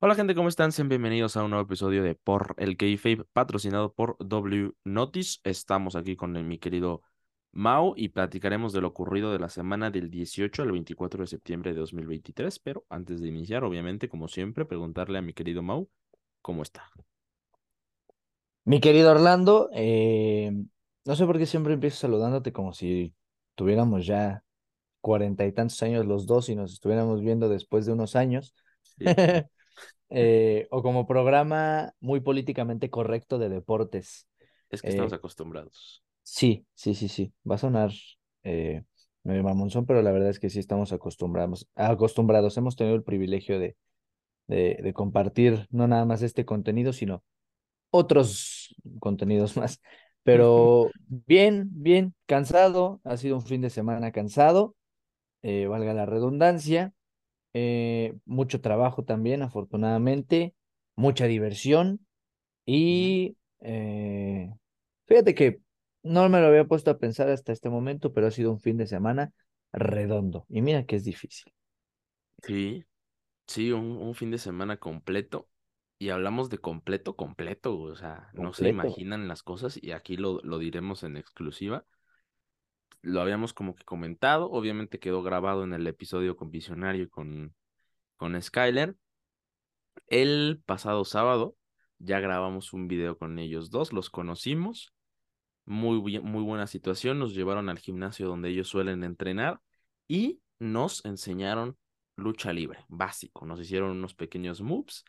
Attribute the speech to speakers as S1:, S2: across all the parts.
S1: Hola gente, ¿cómo están? Sean bienvenidos a un nuevo episodio de Por el Kayfabe, patrocinado por W Notice. Estamos aquí con el- mi querido Mau y platicaremos de lo ocurrido de la semana del 18 al 24 de septiembre de 2023. Pero antes de iniciar, obviamente, como siempre, preguntarle a mi querido Mau cómo está.
S2: Mi querido Orlando, eh, no sé por qué siempre empiezo saludándote como si tuviéramos ya cuarenta y tantos años los dos y nos estuviéramos viendo después de unos años,
S1: Sí,
S2: Eh, o como programa muy políticamente correcto de deportes.
S1: es que estamos
S2: Eh,
S1: acostumbrados.
S2: sí, sí, sí, sí, va a sonar eh, medio mamonzón, pero la verdad es que sí estamos acostumbrados, acostumbrados. Hemos tenido el privilegio de, de, de compartir no nada más este contenido, sino otros contenidos más. Pero bien, bien, cansado, ha sido un fin de semana cansado, eh, valga la redundancia, eh, mucho trabajo también, afortunadamente, mucha diversión y eh, fíjate que no me lo había puesto a pensar hasta este momento, pero ha sido un fin de semana redondo y mira que es difícil,
S1: Sí, sí, un, un fin de semana completo. Y hablamos de completo, completo, o sea, no se imaginan las cosas y aquí lo, lo diremos en exclusiva. Lo habíamos como que comentado, obviamente quedó grabado en el episodio con Visionario y con, con Skyler. El pasado sábado ya grabamos un video con ellos dos, los conocimos, muy, muy buena situación, nos llevaron al gimnasio donde ellos suelen entrenar y nos enseñaron lucha libre, básico, nos hicieron unos pequeños moves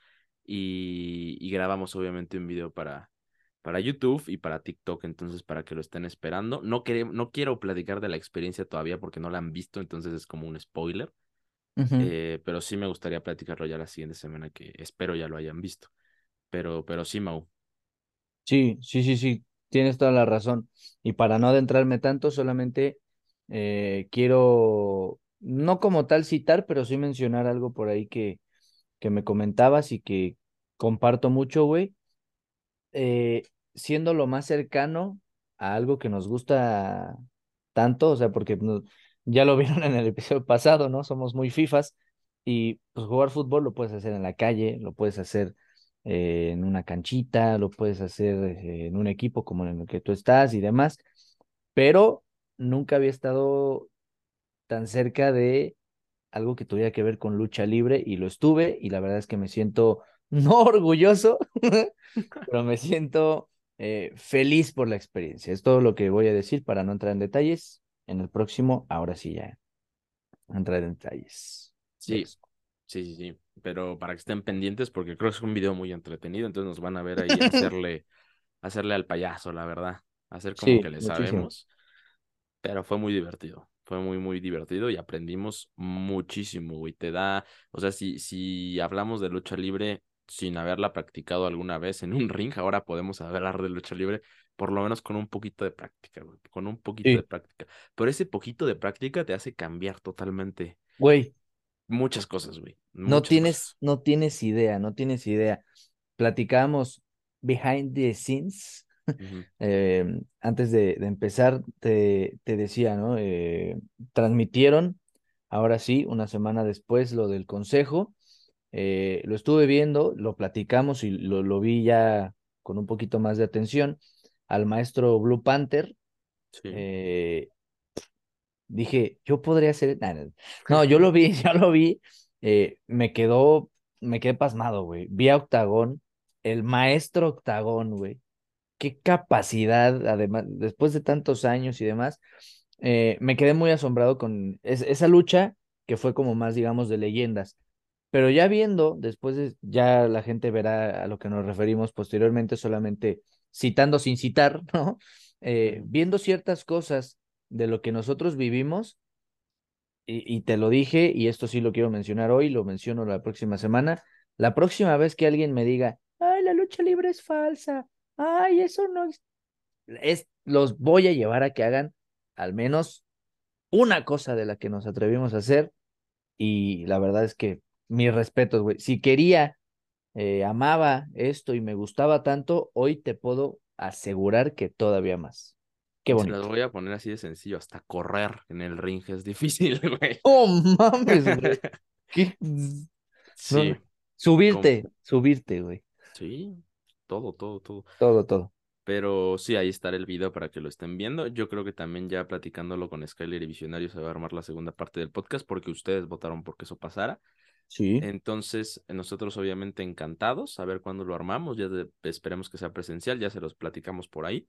S1: y, y grabamos obviamente un video para, para YouTube y para TikTok, entonces para que lo estén esperando. No, quere- no quiero platicar de la experiencia todavía porque no la han visto, entonces es como un spoiler, eh, pero sí me gustaría platicarlo ya la siguiente semana, que espero ya lo hayan visto. Pero, pero sí, Mau.
S2: Sí, sí, sí, sí, tienes toda la razón. Y para no adentrarme tanto, solamente eh, quiero, no como tal citar, pero sí mencionar algo por ahí que, que me comentabas y que comparto mucho, güey. Eh, siendo lo más cercano a algo que nos gusta tanto, o sea, porque no- ya lo vieron en el episodio pasado, ¿no? Somos muy FIFAs y pues jugar fútbol lo puedes hacer en la calle, lo puedes hacer eh, en una canchita, lo puedes hacer eh, en un equipo como en el que tú estás y demás, pero nunca había estado tan cerca de algo que tuviera que ver con lucha libre y lo estuve y la verdad es que me siento no orgulloso, pero me siento eh, feliz por la experiencia. Es todo lo que voy a decir para no entrar en detalles. En el próximo, ahora sí ya entrar en detalles. de
S1: Sí, sí, sí, sí. Pero para que estén pendientes, porque creo que es un video muy entretenido, entonces nos van a ver ahí hacerle, hacerle al payaso, la verdad. Hacer como que
S2: Sí,
S1: le
S2: muchísimo.
S1: sabemos. Pero fue muy divertido. Fue muy, muy divertido y aprendimos muchísimo, güey. Te da, o sea, si, si hablamos de lucha libre sin haberla practicado alguna vez en un ring, ahora podemos hablar de lucha libre, por lo menos con un poquito de práctica, güey. Con un poquito de práctica. Pero ese poquito de práctica te hace cambiar totalmente
S2: güey,
S1: muchas cosas, güey.
S2: no tienes,
S1: cosas.
S2: no tienes idea, no tienes idea. Platicamos behind the scenes. Eh, antes de, de empezar, te, te decía, ¿no? Eh, transmitieron, ahora sí, una semana después, lo del consejo. Eh, lo estuve viendo, lo platicamos y lo, lo vi ya con un poquito más de atención al maestro Blue Panther.
S1: Sí.
S2: eh, dije, yo podría ser. nah, nah, No, yo lo vi, ya lo vi. eh, me quedó, me quedé pasmado, güey. Vi a Octagón, el maestro Octagón, güey qué capacidad, además, después de tantos años y demás, me quedé muy asombrado con es- esa lucha que fue como más, digamos, de leyendas. Pero ya viendo, después de, ya la gente verá a lo que nos referimos posteriormente, solamente citando sin citar, ¿no? Eh, viendo ciertas cosas de lo que nosotros vivimos, y, te lo dije, y esto sí lo quiero mencionar hoy, lo menciono la próxima semana, la próxima vez que alguien me diga, ay, la lucha libre es falsa, ay, eso no es, los voy a llevar a que hagan al menos una cosa de la que nos atrevimos a hacer. Y la verdad es que mis respetos, güey. Si quería, eh, amaba esto y me gustaba tanto, hoy te puedo asegurar que todavía más. Qué
S1: Se las
S2: bonito.
S1: voy a poner así de sencillo, hasta correr en el ring es difícil, güey.
S2: Oh, mames, güey.
S1: Sí,
S2: no. Subirte, subirte, güey.
S1: Sí, todo, todo, todo.
S2: Todo, todo.
S1: Pero sí, ahí estará el video para que lo estén viendo. Yo creo que también ya platicándolo con Skyler y Visionario se va a armar la segunda parte del podcast porque ustedes votaron porque eso pasara.
S2: Sí.
S1: Entonces, nosotros obviamente encantados a ver cuándo lo armamos. Ya esperemos que sea presencial, ya se los platicamos por ahí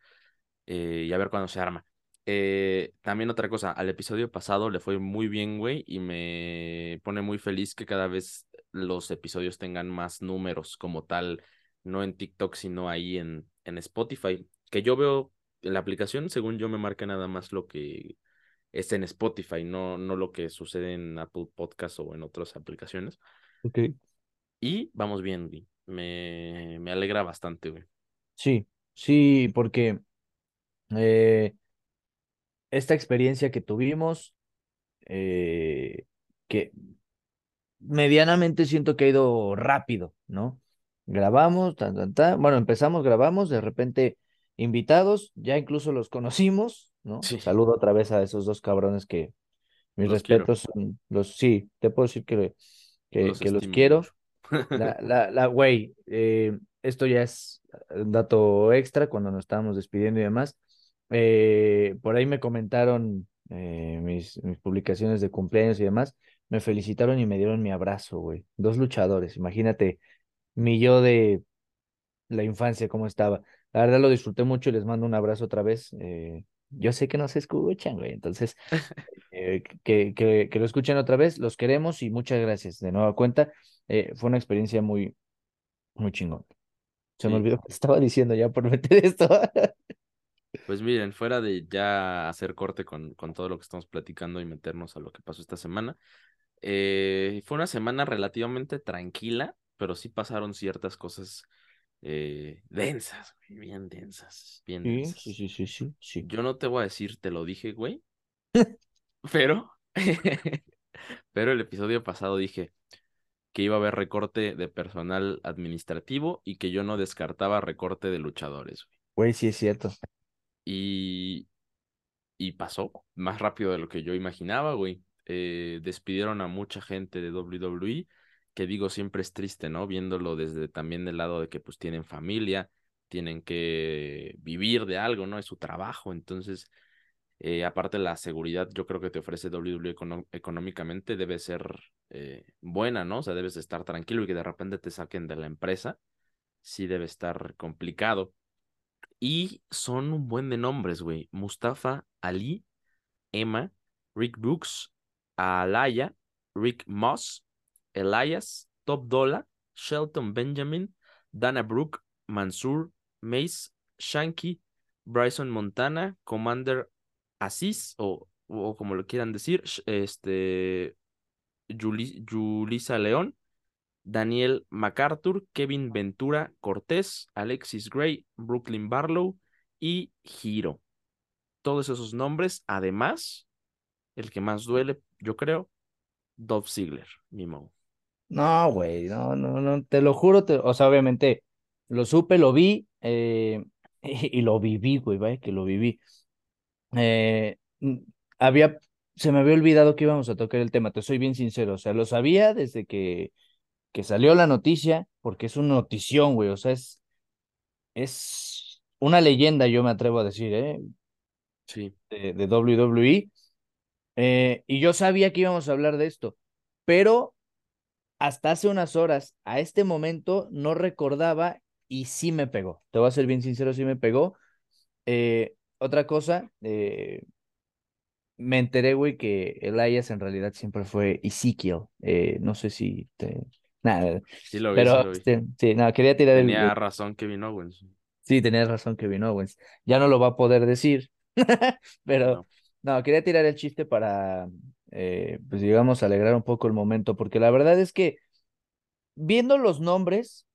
S1: eh, y a ver cuándo se arma. Eh, también otra cosa, al episodio pasado le fue muy bien, güey, y me pone muy feliz que cada vez los episodios tengan más números como tal, no en TikTok, sino ahí en, en Spotify, que yo veo en la aplicación, según yo me marca nada más lo que es en Spotify, no, no lo que sucede en Apple Podcast o en otras aplicaciones.
S2: Ok.
S1: Y vamos bien, güey. Me, me alegra bastante, güey.
S2: Sí, sí, porque eh, esta experiencia que tuvimos, eh, que medianamente siento que ha ido rápido, ¿no? grabamos, tan, tan, tan. Bueno, empezamos, grabamos, de repente invitados, ya incluso los conocimos, ¿no? Saludo otra vez a esos dos cabrones que mis respetos son los, sí, te puedo decir que, que los, que los quiero. La, la, la, güey, eh, esto ya es un dato extra cuando nos estábamos despidiendo y demás. Eh, por ahí me comentaron eh, mis, mis publicaciones de cumpleaños y demás, me felicitaron y me dieron mi abrazo, güey. Dos luchadores, imagínate, mi yo de la infancia, cómo estaba. La verdad lo disfruté mucho y les mando un abrazo otra vez. Eh, yo sé que no se escuchan, güey, entonces eh, que, que, que, lo escuchen otra vez, los queremos y muchas gracias de nueva cuenta. Eh, fue una experiencia muy, muy chingón. Se me olvidó que estaba diciendo ya por meter esto.
S1: Pues miren, fuera de ya hacer corte con, con todo lo que estamos platicando y meternos a lo que pasó esta semana, fue una semana relativamente tranquila pero sí pasaron ciertas cosas eh, densas, bien densas, bien
S2: sí, Sí, sí, sí, sí, sí.
S1: Yo no te voy a decir, te lo dije, güey, pero, pero el episodio pasado dije que iba a haber recorte de personal administrativo y que yo no descartaba recorte de luchadores,
S2: güey. Güey, sí es cierto.
S1: Y, y pasó más rápido de lo que yo imaginaba, güey. Eh, despidieron a mucha gente de WWE que digo siempre es triste, ¿no? Viéndolo desde también del lado de que pues tienen familia, tienen que vivir de algo, ¿no? Es su trabajo, entonces, eh, aparte la seguridad, yo creo que te ofrece WWE económicamente debe ser eh, buena, ¿no? O sea, debes estar tranquilo y que de repente te saquen de la empresa, sí debe estar complicado. Y son un buen de nombres, güey. Mustafa Ali, Emma, Rick Brooks, Alaya, Rick Moss, Elias, Top Dollar, Shelton Benjamin, Dana Brooke, Mansur, Mace, Shanky, Bryson Montana, Commander Asís, o, o como lo quieran decir, este, Julisa León, Daniel MacArthur, Kevin Ventura Cortés, Alexis Gray, Brooklyn Barlow y Hiro. Todos esos nombres, además, el que más duele, yo creo, Dove Ziegler, mi.
S2: No, güey, no, no, no, te lo juro, o sea, obviamente lo supe, lo vi eh, y, lo viví, güey, vaya, que lo viví. Eh, había, se me había olvidado que íbamos a tocar el tema, te soy bien sincero, o sea, lo sabía desde que, que salió la noticia, porque es una notición, güey, o sea, es, es una leyenda, yo me atrevo a decir, ¿eh?
S1: Sí.
S2: De, de WWE. Eh, y yo sabía que íbamos a hablar de esto, pero hasta hace unas horas, a este momento, no recordaba y sí me pegó. Te voy a ser bien sincero, sí me pegó. Eh, otra cosa, eh, me enteré, güey, que Elias en realidad siempre fue Ezekiel. Eh, no sé si te... Nada.
S1: Sí lo vi,
S2: pero,
S1: sí, lo vi.
S2: Este, sí, no, quería tirar
S1: Tenía
S2: el...
S1: Tenía razón Kevin Owens.
S2: Sí, tenías razón Kevin Owens. Ya no lo va a poder decir, pero no. no. quería tirar el chiste para, eh, pues digamos, alegrar un poco el momento, porque la verdad es que viendo los nombres,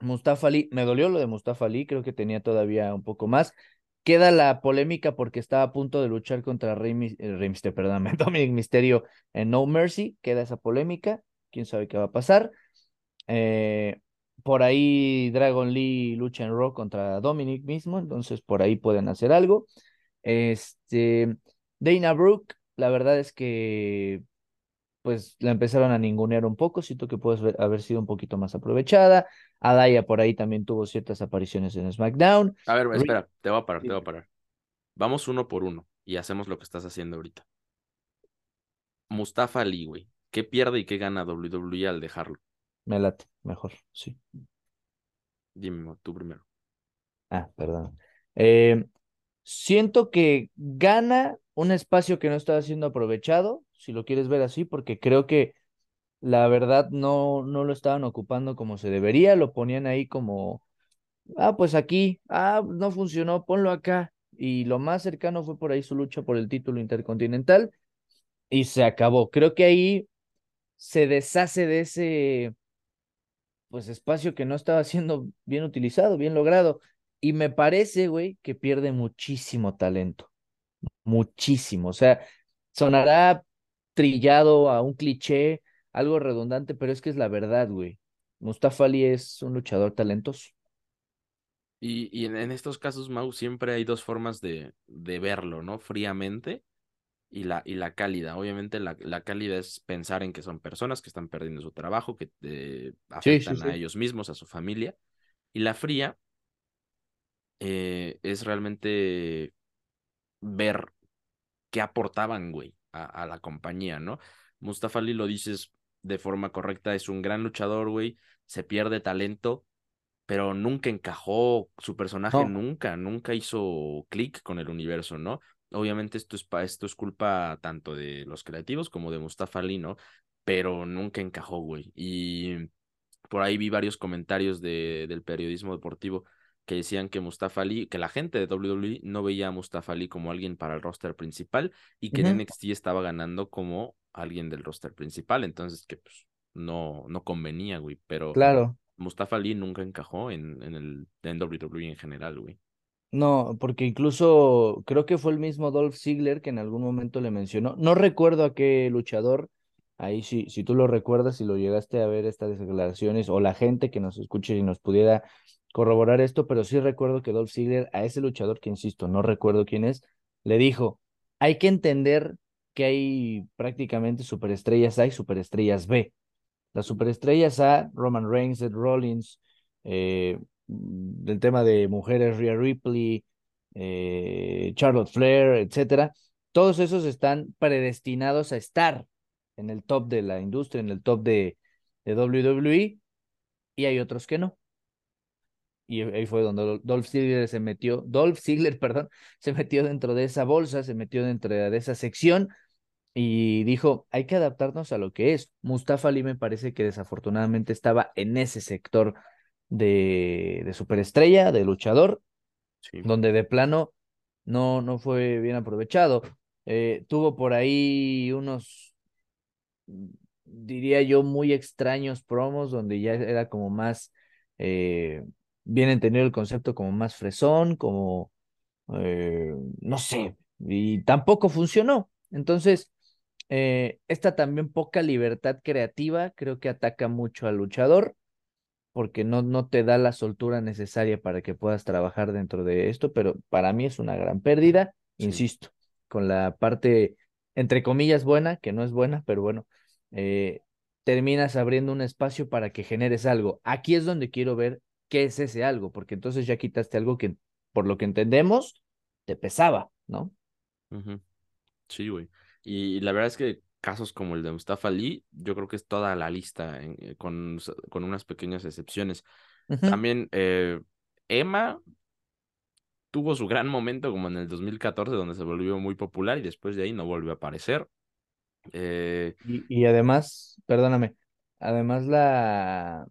S2: Mustafa Ali, me dolió lo de Mustafa Ali, creo que tenía todavía un poco más. Queda la polémica porque estaba a punto de luchar contra Rey, eh, Rey Dominic Misterio en No Mercy, queda esa polémica, quién sabe qué va a pasar. Eh, por ahí Dragon Lee lucha en Raw contra Dominic mismo, entonces por ahí pueden hacer algo. Este, Dana Brooke la verdad es que pues la empezaron a ningunear un poco, siento que puede haber sido un poquito más aprovechada. Adaya por ahí también tuvo ciertas apariciones en SmackDown.
S1: A ver, espera, te voy a parar, te voy a parar. Vamos uno por uno y hacemos lo que estás haciendo ahorita. Mustafa Ali, güey. ¿Qué pierde y qué gana WWE al dejarlo?
S2: Me late, mejor, sí.
S1: Dime tú primero.
S2: Ah, perdón. Eh, siento que gana un espacio que no está siendo aprovechado, si lo quieres ver así, porque creo que la verdad no, no lo estaban ocupando como se debería, lo ponían ahí como, ah, pues aquí, ah, no funcionó, ponlo acá. Y lo más cercano fue por ahí su lucha por el título intercontinental y se acabó. Creo que ahí se deshace de ese pues espacio que no estaba siendo bien utilizado, bien logrado. Y me parece, güey, que pierde muchísimo talento. Muchísimo. O sea, sonará trillado a un cliché, algo redundante, pero es que es la verdad, güey. Mustafa Ali es un luchador talentoso.
S1: Y, y en, estos casos, Mau, siempre hay dos formas de, de verlo, ¿no? Fríamente y la, y la cálida. Obviamente la, la, cálida es pensar en que son personas que están perdiendo su trabajo, que eh, afectan a ellos mismos, a su familia. Y la fría eh, es realmente ver qué aportaban, güey, a, a, la compañía, ¿no? Mustafa Ali lo dices de forma correcta, es un gran luchador, güey, se pierde talento, pero nunca encajó, su personaje nunca, nunca hizo clic con el universo, ¿no? Obviamente esto es, esto es culpa tanto de los creativos como de Mustafa Ali, ¿no? Pero nunca encajó, güey. Y por ahí vi varios comentarios de, del periodismo deportivo que decían que Mustafa Ali, que la gente de WWE no veía a Mustafa Ali como alguien para el roster principal y que en NXT estaba ganando como alguien del roster principal, entonces que pues no, no convenía, güey, pero
S2: claro.
S1: Mustafa Ali nunca encajó en, en el en WWE en general, güey.
S2: No, porque incluso creo que fue el mismo Dolph Ziggler que en algún momento le mencionó. No recuerdo a qué luchador, ahí sí, si tú lo recuerdas, si lo llegaste a ver estas declaraciones o la gente que nos escuche y nos pudiera corroborar esto, pero sí recuerdo que Dolph Ziggler a ese luchador que insisto, no recuerdo quién es, le dijo, hay que entender que hay prácticamente superestrellas A y superestrellas B. Las superestrellas A, Roman Reigns, Ed Rollins, eh, del tema de mujeres, Rhea Ripley, eh, Charlotte Flair, etcétera, todos esos están predestinados a estar en el top de la industria, en el top de, de WWE, y hay otros que no. Y ahí fue donde Dolph Ziggler se metió, Dolph Ziggler, perdón, se metió dentro de esa bolsa, se metió dentro de esa sección y dijo, hay que adaptarnos a lo que es. Mustafa Ali me parece que desafortunadamente estaba en ese sector de, de superestrella, de luchador, donde de plano no, no fue bien aprovechado. Eh, tuvo por ahí unos, diría yo, muy extraños promos, donde ya era como más, eh, bien entendido el concepto como más fresón, como, eh, no sé, y tampoco funcionó. Entonces, esta también poca libertad creativa creo que ataca mucho al luchador porque no, no te da la soltura necesaria para que puedas trabajar dentro de esto, pero para mí es una gran pérdida, insisto, con la parte, entre comillas, buena, que no es buena, pero bueno, eh, terminas abriendo un espacio para que generes algo. Aquí es donde quiero ver qué es ese algo, porque entonces ya quitaste algo que, por lo que entendemos, te pesaba, ¿no?
S1: Sí, güey. Y la verdad es que casos como el de Mustafa Ali, yo creo que es toda la lista, eh, con, con, unas pequeñas excepciones. También eh, Emma tuvo su gran momento como en el 2014, donde se volvió muy popular y después de ahí no volvió a aparecer. Eh,
S2: y, y, además, perdóname, además la...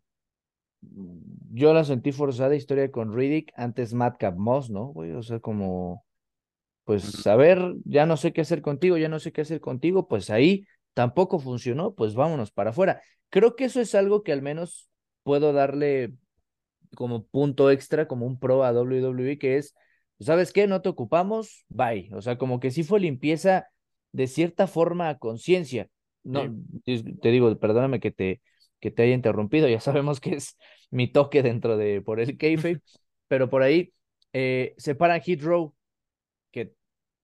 S2: Yo la sentí forzada historia con Riddick, antes Madcap Moss, ¿no? O sea, como pues a ver, ya no sé qué hacer contigo, ya no sé qué hacer contigo, pues ahí tampoco funcionó, pues vámonos para afuera. Creo que eso es algo que al menos puedo darle como punto extra, como un pro a WWE, que es, ¿sabes qué? No te ocupamos, bye. O sea, como que sí fue limpieza de cierta forma a conciencia. No, te digo, perdóname que te, que te haya interrumpido, ya sabemos que es mi toque dentro de por el kayfabe, pero por ahí eh, separan Hit Row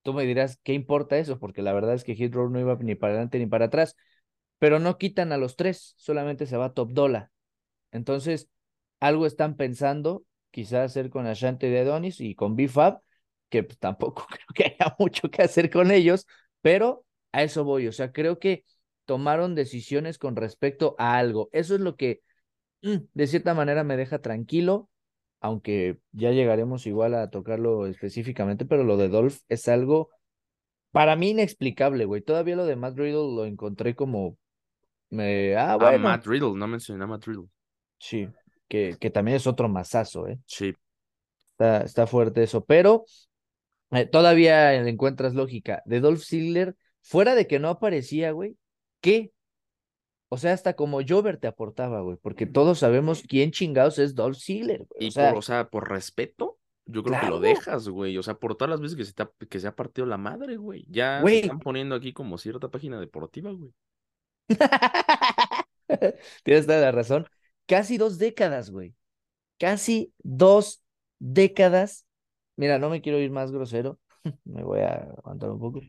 S2: tú me dirás, ¿qué importa eso? Porque la verdad es que Hit Row no iba ni para adelante ni para atrás. pero no quitan a los tres, solamente se va Top Dollar. Entonces, algo están pensando, quizás hacer con Ashanti de Adonis y con BFAB, que pues, tampoco creo que haya mucho que hacer con ellos, pero a eso voy. O sea, creo que tomaron decisiones con respecto a algo. Eso es lo que mm, de cierta manera me deja tranquilo, aunque ya llegaremos igual a tocarlo específicamente, pero lo de Dolph es algo para mí inexplicable, güey. Todavía lo de Matt Riddle lo encontré como... me ah, bueno.
S1: Matt Riddle, no mencioné a Matt Riddle.
S2: Sí, que, que también es otro masazo, ¿eh?
S1: Sí.
S2: Está, está fuerte eso, pero eh, todavía encuentras lógica. De Dolph Ziggler, fuera de que no aparecía, güey, ¿qué? O sea, hasta como Jover te aportaba, güey, porque todos sabemos quién chingados es Dolph Ziggler,
S1: güey. Y por, o sea, por respeto, yo creo que lo dejas, güey. O sea, por todas las veces que se, te que se ha partido la madre, güey. Ya se están poniendo aquí como cierta página deportiva, güey.
S2: Tienes toda la razón. Casi dos décadas, güey. Casi dos décadas. Mira, no me quiero ir más grosero. me voy a aguantar un poco.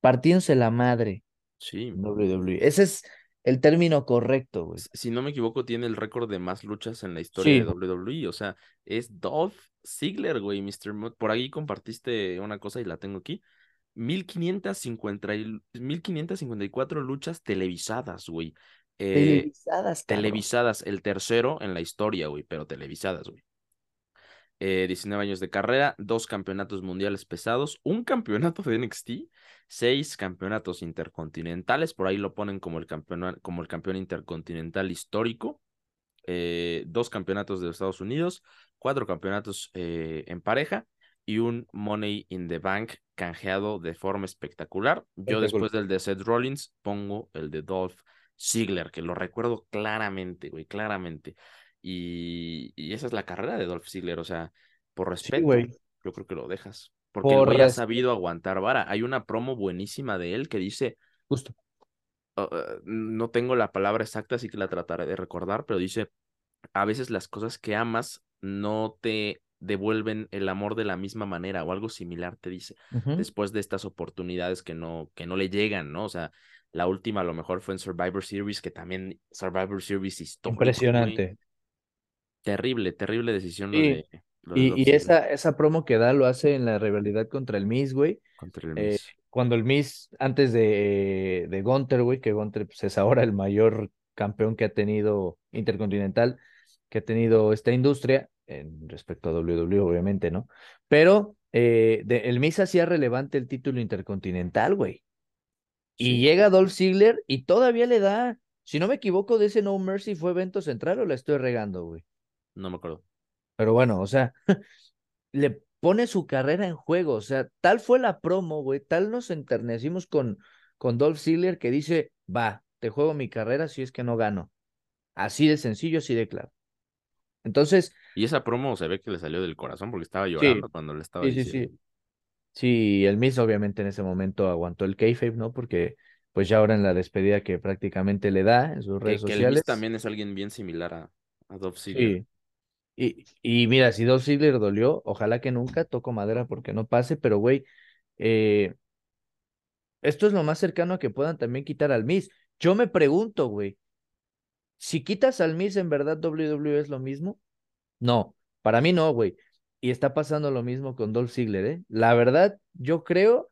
S2: Partiéndose la madre.
S1: Sí.
S2: WWE. Ese es el término correcto, güey.
S1: Si no me equivoco, tiene el récord de más luchas en la historia de WWE. O sea, es Dolph Ziggler, güey, Mr. Por ahí compartiste una cosa y la tengo aquí. 1554 luchas televisadas, güey.
S2: Eh, televisadas,
S1: Televisadas, el tercero en la historia, güey, pero televisadas, güey. 19 eh, años de carrera, dos campeonatos mundiales pesados, un campeonato de NXT, seis campeonatos intercontinentales, por ahí lo ponen como el campeón, como el campeón intercontinental histórico, eh, dos campeonatos de Estados Unidos, cuatro campeonatos eh, en pareja y un Money in the Bank canjeado de forma espectacular. Yo después del de Seth Rollins pongo el de Dolph Ziggler, que lo recuerdo claramente, güey, claramente. Y, y, esa es la carrera de Dolph Ziggler, o sea, por respeto, yo creo que lo dejas. Porque por el ha sabido aguantar vara. Hay una promo buenísima de él que dice.
S2: Justo.
S1: Eh, no tengo la palabra exacta, así que la trataré de recordar, pero dice: a veces las cosas que amas no te devuelven el amor de la misma manera o algo similar, te dice, después de estas oportunidades que no, que no le llegan, ¿no? O sea, la última a lo mejor fue en Survivor Series, que también Survivor Series histórico.
S2: Impresionante.
S1: Terrible, terrible decisión.
S2: y, y esa, esa promo que da lo hace en la rivalidad contra el Miss, güey.
S1: Contra el eh, Miss.
S2: cuando el Miss, antes de, de Gunter, güey, que Gunter pues, es ahora el mayor campeón que ha tenido Intercontinental, que ha tenido esta industria, en respecto a WWE, obviamente, ¿no? Pero eh, de, el Miss hacía relevante el título intercontinental, güey. Y llega Dolph Ziggler y todavía le da, si no me equivoco, de ese No Mercy fue evento central o la estoy regando, güey.
S1: No me acuerdo.
S2: Pero bueno, o sea, le pone su carrera en juego. O sea, tal fue la promo, güey, tal nos enternecimos con, con Dolph Ziggler que dice, va, te juego mi carrera si es que no gano. Así de sencillo, así de claro. Entonces.
S1: Y esa promo se ve que le salió del corazón porque estaba llorando cuando le estaba
S2: sí, diciendo. Sí, sí. Sí, el Miss obviamente en ese momento aguantó el kayfabe, ¿no? Porque pues ya ahora en la despedida que prácticamente le da en sus redes sociales. Que el Miss
S1: también es alguien bien similar a, a Dolph Ziggler.
S2: Sí. Y, y mira, si Dolph Ziggler dolió, ojalá que nunca toco madera porque no pase, pero güey, eh, esto es lo más cercano a que puedan también quitar al Miss. Yo me pregunto, güey, si quitas al Miss, ¿en verdad WWE es lo mismo? No, para mí no, güey. Y está pasando lo mismo con Dolph Ziggler, ¿eh? La verdad, yo creo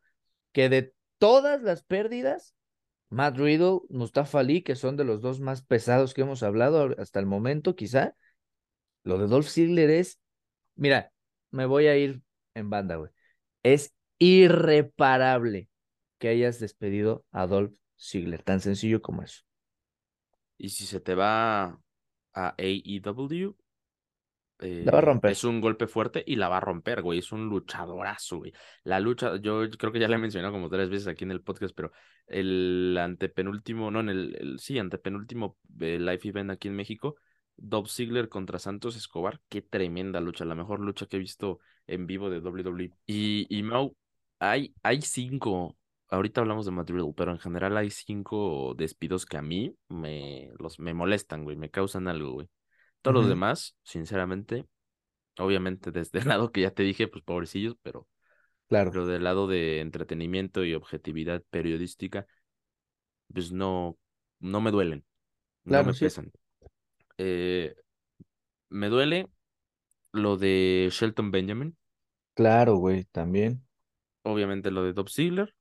S2: que de todas las pérdidas, Matt Riddle, Mustafa Ali, que son de los dos más pesados que hemos hablado hasta el momento, quizá, lo de Dolph Ziggler es, mira, me voy a ir en banda, güey. Es irreparable que hayas despedido a Dolph Ziggler, tan sencillo como eso.
S1: Y si se te va a AEW,
S2: la va a romper.
S1: Es un golpe fuerte y la va a romper, güey. Es un luchadorazo, güey. La lucha, yo creo que ya la he mencionado como tres veces aquí en el podcast, pero el antepenúltimo, no, en el, sí, antepenúltimo eh, live event aquí en México, Dolph Ziggler contra Santos Escobar. Qué tremenda lucha, la mejor lucha que he visto en vivo de WWE. Y, y Mau, hay, hay cinco, ahorita hablamos de Madrid, pero en general hay cinco despidos que a mí me, los, me molestan, güey, me causan algo, güey. Todos los demás, sinceramente, obviamente desde el lado que ya te dije, pues pobrecillos, pero,
S2: claro.
S1: pero del lado de entretenimiento y objetividad periodística, pues no, no me duelen, no me
S2: sí.
S1: pesan. Eh, me duele lo de Shelton Benjamin,
S2: Claro, güey, también.
S1: obviamente lo de Dob Ziggler.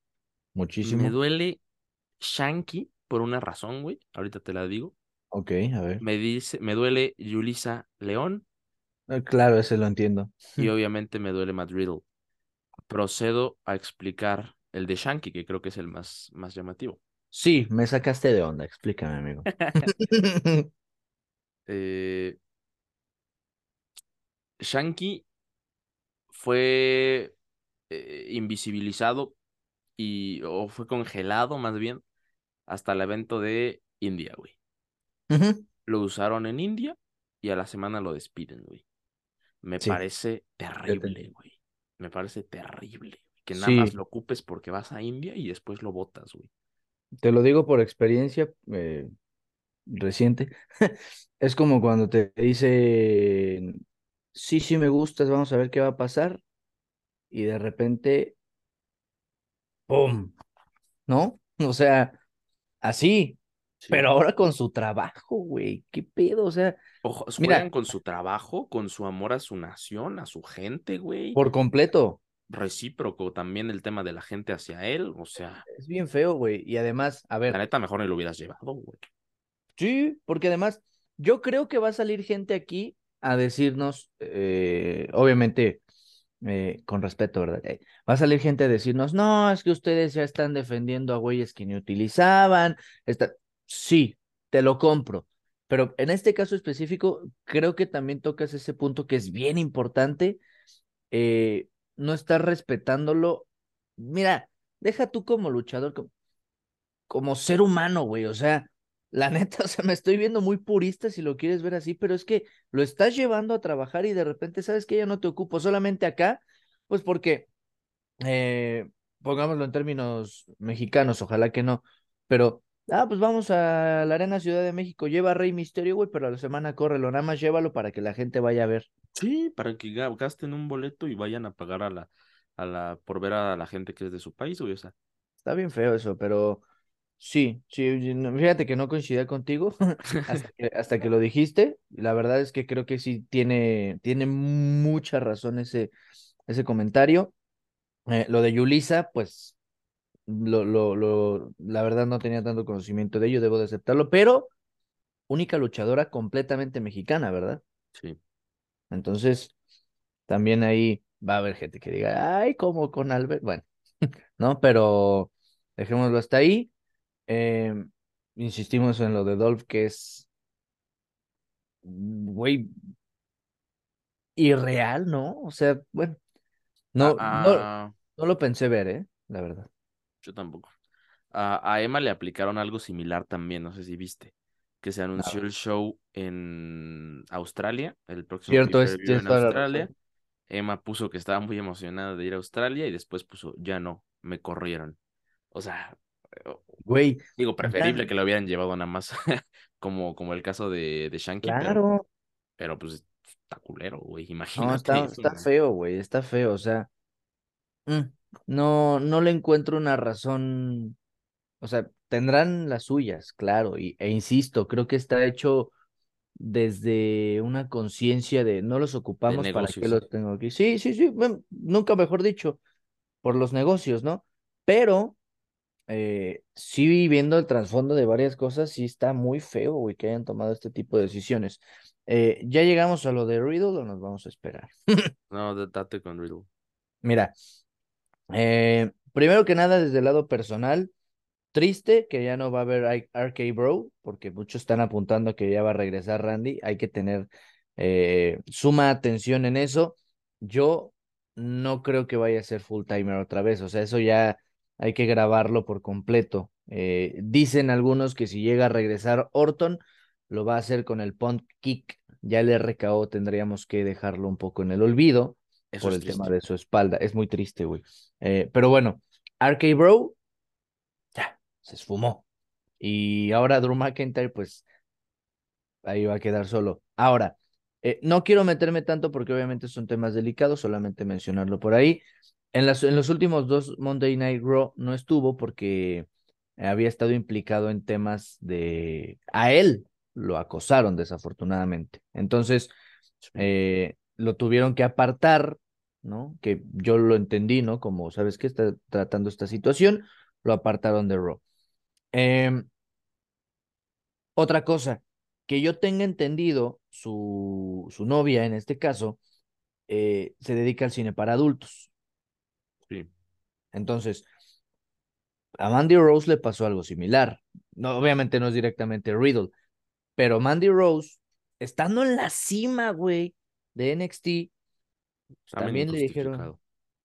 S1: Me
S2: Muchísimo.
S1: duele Shanky por una razón, güey. Ahorita te la digo.
S2: Ok, a ver.
S1: Me dice, me duele Yulisa León
S2: Eh, Claro, ese lo entiendo.
S1: y obviamente me duele Matt Riddle. Procedo a explicar el de Shanky, que creo que es el más, más llamativo.
S2: Sí, me sacaste de onda, explícame, amigo.
S1: Eh, Shanky fue eh, invisibilizado y o fue congelado más bien hasta el evento de India, güey. Lo usaron en India y a la semana lo despiden, güey. Me
S2: Sí,
S1: parece terrible, güey. Me parece terrible. Que nada más lo ocupes porque vas a India y después lo botas, güey.
S2: te lo digo por experiencia eh, reciente. Es como cuando te dicen, sí, sí me gustas, vamos a ver qué va a pasar. Y de repente, ¡pum! ¿No? O sea, así,
S1: Sí.
S2: pero ahora con su trabajo, güey. ¿Qué pedo? O sea,
S1: Ojo, juegan
S2: mira,
S1: con su trabajo, con su amor a su nación, a su gente, güey.
S2: por completo,
S1: Recíproco también el tema de la gente hacia él. O sea,
S2: es bien feo, güey. Y además, a
S1: la
S2: ver,
S1: neta, mejor ni lo hubieras llevado, güey.
S2: Sí, porque además, yo creo que va a salir gente aquí a decirnos, eh, obviamente, eh, con respeto, ¿verdad? Eh, va a salir gente a decirnos, no, es que ustedes ya están defendiendo a güeyes que ni utilizaban. Está... Sí, te lo compro. Pero en este caso específico, creo que también tocas ese punto que es bien importante. eh, no estás respetándolo. Mira, deja tú como luchador, como, como ser humano, güey. O sea, la neta, o sea, me estoy viendo muy purista si lo quieres ver así, pero es que lo estás llevando a trabajar y de repente sabes que ya no te ocupo solamente acá, pues porque, eh, pongámoslo en términos mexicanos, ojalá que no, pero, ah, pues vamos a la Arena Ciudad de México, lleva a Rey Misterio, güey, pero a la semana córrelo, nada más llévalo para que la gente vaya a ver.
S1: Sí, para que ga- gasten un boleto y vayan a pagar a la, a la, por ver a la gente que es de su país, güey. O sea,
S2: Está bien feo eso, pero sí, sí, fíjate que no coincidía contigo hasta que, hasta que lo dijiste. La verdad es que creo que sí tiene, tiene mucha razón ese, ese comentario. Eh, lo de Yulisa, pues lo, lo, lo, la verdad no tenía tanto conocimiento de ello, debo de aceptarlo, pero única luchadora completamente mexicana, ¿verdad?
S1: sí.
S2: Entonces, también ahí va a haber gente que diga, ay, como con Albert, bueno, ¿no? Pero dejémoslo hasta ahí. Eh, insistimos en lo de Dolph, que es, güey, irreal, ¿no? O sea, bueno,
S1: Ah,
S2: no, no,
S1: ah,
S2: no lo pensé ver, ¿eh? La verdad.
S1: yo tampoco. A, a Emma le aplicaron algo similar también, no sé si viste, que se anunció el show en Australia, el próximo
S2: Cierto, es,
S1: en Australia. Emma puso que estaba muy emocionada de ir a Australia y después puso, ya no, me corrieron. O sea,
S2: Güey,
S1: digo, preferible que lo hubieran llevado nada más, como, como el caso de, de Shanky,
S2: claro.
S1: pero pues está culero, güey.
S2: No,
S1: Imagínate
S2: está,
S1: eso,
S2: está
S1: man.
S2: feo, güey, está feo, o sea, mm, no, no le encuentro una razón, o sea, tendrán las suyas, claro, y, e insisto, creo que está hecho desde una conciencia de no los ocupamos, ¿para
S1: negocios.
S2: los tengo aquí? Sí, sí, sí, bueno, nunca mejor dicho, por los negocios, ¿no? Pero eh, sí viendo el trasfondo de varias cosas, sí está muy feo, güey, que hayan tomado este tipo de decisiones. Eh, ¿ya llegamos a lo de Riddle o nos vamos a esperar?
S1: No, date con Riddle.
S2: Mira, eh, primero que nada, desde el lado personal, triste que ya no va a haber RK Bro, porque muchos están apuntando a que ya va a regresar Randy. Hay que tener eh, suma atención en eso. Yo no creo que vaya a ser full timer otra vez, o sea, eso ya hay que grabarlo por completo. Eh, dicen algunos que si llega a regresar Orton, lo va a hacer con el punt kick. Ya el RKO tendríamos que dejarlo un poco en el olvido
S1: Eso
S2: por el tema de su espalda. Es muy triste, güey. Eh, pero bueno, RK Bro ya, se esfumó. Y ahora Drew McIntyre, pues ahí va a quedar solo. Ahora, eh, no quiero meterme tanto porque obviamente son temas delicados, solamente mencionarlo por ahí. En, las, en los últimos dos Monday Night Raw no estuvo porque había estado implicado en temas de... A él lo acosaron desafortunadamente. Entonces, eh, lo tuvieron que apartar, ¿no? Que yo lo entendí, ¿no? Como, ¿sabes qué? Está tratando esta situación, lo apartaron de Raw. Em, otra cosa, que yo tenga entendido, su, su novia en este caso, eh, se dedica al cine para adultos.
S1: Sí.
S2: Entonces, a Mandy Rose le pasó algo similar. No, obviamente no es directamente Riddle, pero Mandy Rose, estando en la cima, güey, de NXT, también le dijeron,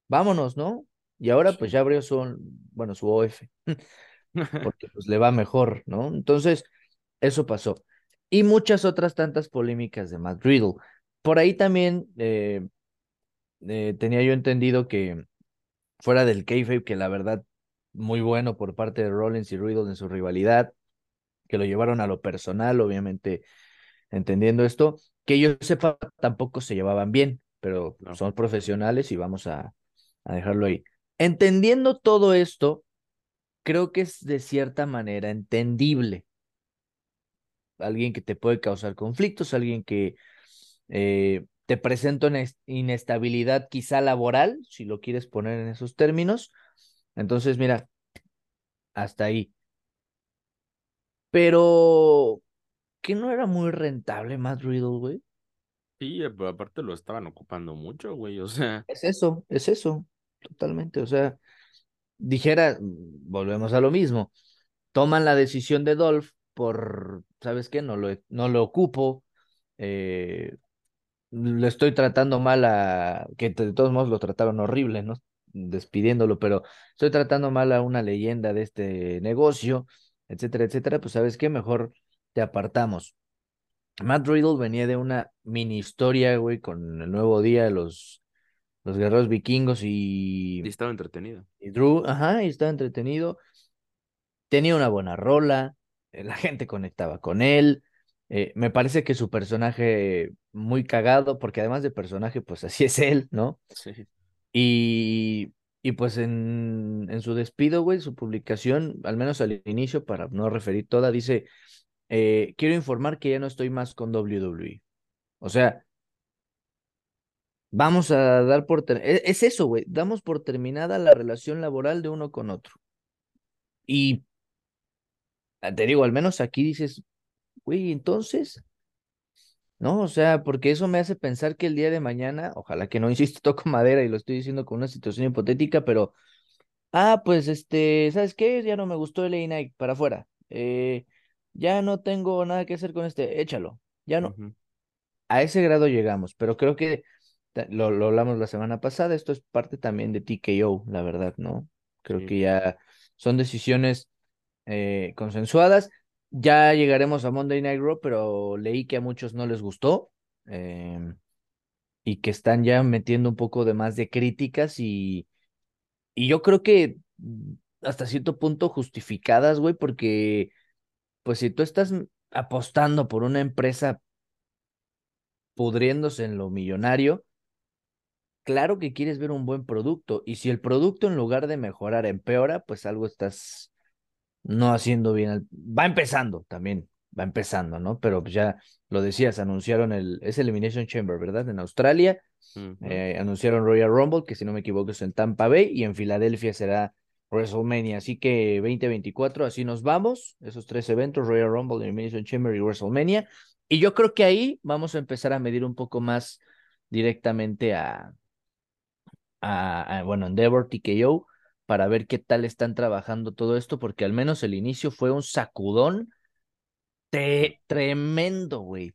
S2: vámonos, ¿no? Y ahora pues ya abrió su, bueno, su OF, porque pues le va mejor, ¿no? Entonces, eso pasó. Y muchas otras tantas polémicas de Matt Riddle. Por ahí también eh, eh, tenía yo entendido que fuera del kayfabe, que la verdad muy bueno por parte de Rollins y Riddle en su rivalidad, que lo llevaron a lo personal, obviamente entendiendo esto, que yo sepa tampoco se llevaban bien, pero son profesionales y vamos a, a dejarlo ahí. Entendiendo todo esto, creo que es de cierta manera entendible. Alguien que te puede causar conflictos, alguien que eh, te presenta una inestabilidad quizá laboral, si lo quieres poner en esos términos. Entonces, mira, hasta ahí. Pero, ¿qué no era muy rentable Matt Riddle, güey?
S1: Sí, aparte lo estaban ocupando mucho, güey, o sea.
S2: Es eso, es eso, totalmente. O sea, dijera, volvemos a lo mismo, toman la decisión de Dolph por, ¿sabes qué? No lo, no lo ocupo, eh, le estoy tratando mal a, que de todos modos lo trataron horrible, ¿no? Despidiéndolo, pero estoy tratando mal a una leyenda de este negocio, etcétera, etcétera, pues sabes qué, mejor te apartamos. Matt Riddle venía de una mini historia, güey, con el nuevo día, los, los guerreros vikingos y...
S1: Y estaba entretenido.
S2: Y Drew, ajá, y estaba entretenido. Tenía una buena rola, eh, la gente conectaba con él, eh, me parece que su personaje muy cagado, porque además de personaje, pues así es él, ¿no?
S1: Sí.
S2: Y, y pues en, en su despido, güey, su publicación, al menos al inicio, para no referir toda, dice, eh, quiero informar que ya no estoy más con WWE. O sea, vamos a dar por... Es, es eso, güey, damos por terminada la relación laboral de uno con otro. Y te digo, al menos aquí dices, güey, entonces, ¿no? O sea, porque eso me hace pensar que el día de mañana, ojalá que no, insisto, toco madera y lo estoy diciendo con una situación hipotética, pero, ah, pues, este, ¿sabes qué? Ya no me gustó el A-Night, para afuera. Eh, ya no tengo nada que hacer con este, échalo. Ya no. A ese grado llegamos, pero creo que lo, lo, hablamos la semana pasada, esto es parte también de TKO, la verdad, ¿no? Creo que ya son decisiones eh, consensuadas. Ya llegaremos a Monday Night Raw, pero leí que a muchos no les gustó em, y que están ya metiendo un poco de más de críticas y, y yo creo que hasta cierto punto justificadas, güey, porque pues si tú estás apostando por una empresa pudriéndose en lo millonario, claro que quieres ver un buen producto y si el producto en lugar de mejorar empeora, pues algo estás no haciendo bien, va empezando también, va empezando, ¿no? Pero pues ya lo decías, anunciaron el, es Elimination Chamber, ¿verdad? En Australia, eh, anunciaron Royal Rumble, que si no me equivoco es en Tampa Bay, y en Filadelfia será WrestleMania, así que 2024, así nos vamos, esos tres eventos, Royal Rumble, Elimination Chamber y WrestleMania, y yo creo que ahí vamos a empezar a medir un poco más directamente a, a, a bueno, Endeavor, TKO, para ver qué tal están trabajando todo esto, porque al menos el inicio fue un sacudón tremendo, güey,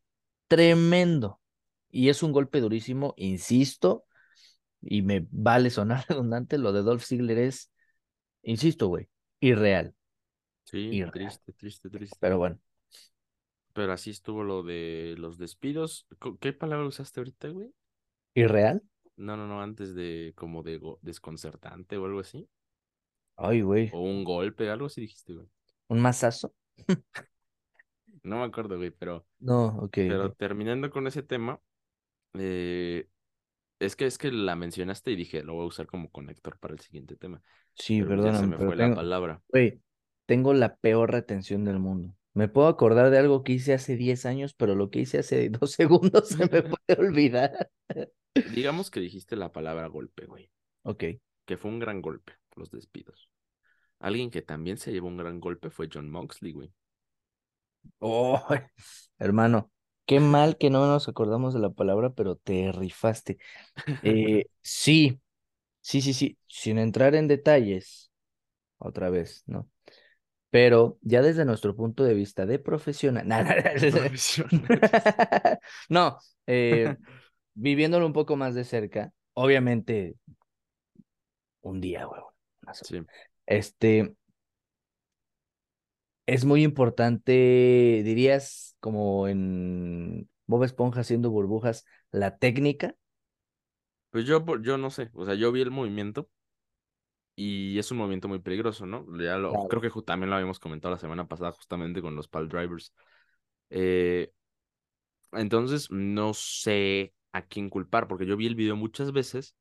S2: tremendo. Y es un golpe durísimo, insisto, y me vale sonar redundante, lo de Dolph Ziggler es, insisto, güey, irreal.
S1: Sí, triste, triste, triste.
S2: Pero bueno.
S1: Pero así estuvo lo de los despidos. ¿Qué palabra usaste ahorita, güey?
S2: ¿Irreal?
S1: No, no, no, antes de como de desconcertante o algo así.
S2: Ay, güey.
S1: O un golpe, algo así dijiste, güey.
S2: ¿Un mazazo?
S1: no me acuerdo, güey, pero.
S2: No, ok.
S1: Pero terminando con ese tema, eh, es que es que la mencionaste y dije, lo voy a usar como conector para el siguiente tema.
S2: Sí, perdón.
S1: se me fue la palabra.
S2: Güey, tengo la peor retención del mundo. Me puedo acordar de algo que hice hace 10 años, pero lo que hice hace dos segundos se me puede olvidar.
S1: Digamos que dijiste la palabra golpe, güey.
S2: Ok.
S1: Que fue un gran golpe, los despidos. Alguien que también se llevó un gran golpe fue John Moxley, güey.
S2: Oh, hermano, qué mal que no nos acordamos de la palabra, pero te rifaste. Eh, sí, sí, sí, sí, sin entrar en detalles, otra vez, ¿no? Pero ya desde nuestro punto de vista de profesional, no, eh, viviéndolo un poco más de cerca, obviamente, un día, güey. Sí. Este, es muy importante, dirías, como en Bob Esponja haciendo burbujas, la técnica.
S1: Pues yo, yo no sé, o sea, yo vi el movimiento y es un movimiento muy peligroso, ¿no? Ya lo, creo que también lo habíamos comentado la semana pasada justamente con los pal drivers. Eh, entonces, no sé a quién culpar, porque yo vi el video muchas veces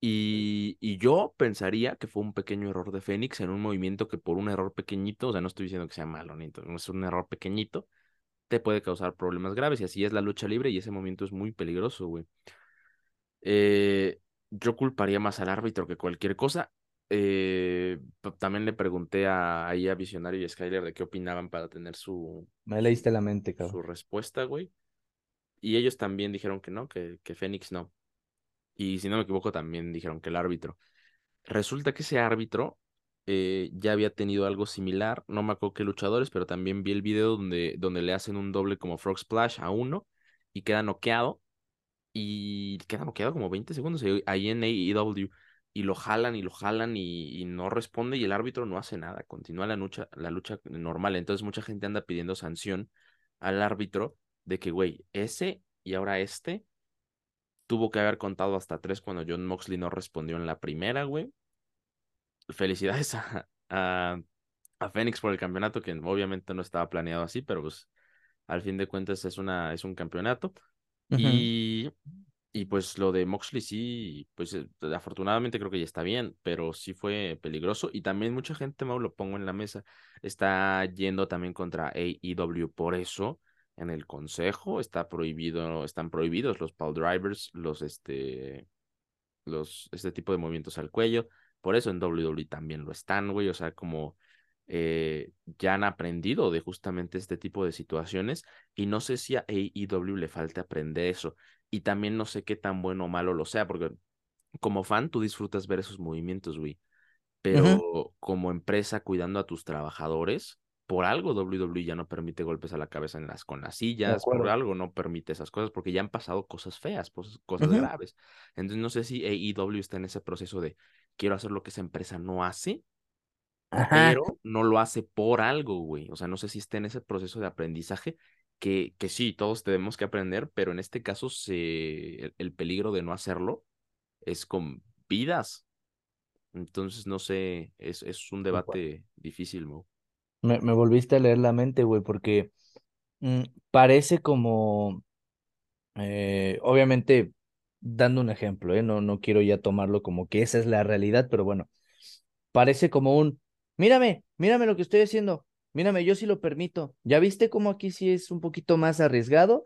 S1: y, yo pensaría que fue un pequeño error de Fénix en un movimiento que por un error pequeñito, o sea, no estoy diciendo que sea malo, ni es un error pequeñito, te puede causar problemas graves. Y así es la lucha libre y ese movimiento es muy peligroso, güey. Eh, yo culparía más al árbitro que cualquier cosa. Eh, también le pregunté a, ahí a Visionario y Skyler de qué opinaban para tener su...
S2: Me leíste la mente, cabrón.
S1: Su respuesta, güey. Y ellos también dijeron que no, que, que Fénix no. Y si no me equivoco, también dijeron que el árbitro. Resulta que ese árbitro eh, ya había tenido algo similar. No me acuerdo qué luchadores, pero también vi el video donde, donde le hacen un doble como Frog Splash a uno y queda noqueado. Y queda noqueado como 20 segundos ahí en AEW. Y lo jalan y lo jalan y, no responde y el árbitro no hace nada. Continúa la lucha, la lucha normal. Entonces mucha gente anda pidiendo sanción al árbitro de que, güey, ese y ahora este tuvo que haber contado hasta tres cuando John Moxley no respondió en la primera, güey. Felicidades a, a, a Phoenix por el campeonato, que obviamente no estaba planeado así, pero pues al fin de cuentas es, una, es un campeonato. Y y pues lo de Moxley sí, pues eh, afortunadamente creo que ya está bien, pero sí fue peligroso. Y también mucha gente, Mau, lo pongo en la mesa, está yendo también contra AEW por eso en el consejo está prohibido, están prohibidos los pole drivers, los este, los, este tipo de movimientos al cuello. Por eso en WWE también lo están, güey. O sea, como eh, ya han aprendido de justamente este tipo de situaciones. Y no sé si a AEW le falta aprender eso. Y también no sé qué tan bueno o malo lo sea, porque como fan tú disfrutas ver esos movimientos, güey. Pero como empresa cuidando a tus trabajadores, por algo WWE ya no permite golpes a la cabeza en las, con las sillas, por algo no permite esas cosas, porque ya han pasado cosas feas, cosas, graves. Entonces no sé si AEW está en ese proceso de quiero hacer lo que esa empresa no hace, pero no lo hace por algo, güey. O sea, no sé si está en ese proceso de aprendizaje que, que sí, todos tenemos que aprender, pero en este caso se, el, peligro de no hacerlo es con vidas. Entonces, no sé, es, es un debate difícil, ¿no?
S2: Me, me volviste a leer la mente, güey, porque mm, parece como, eh, obviamente, dando un ejemplo, ¿eh? No, no quiero ya tomarlo como que esa es la realidad, pero bueno, parece como un, mírame, mírame lo que estoy haciendo, mírame, yo sí lo permito. ¿Ya viste cómo aquí sí es un poquito más arriesgado?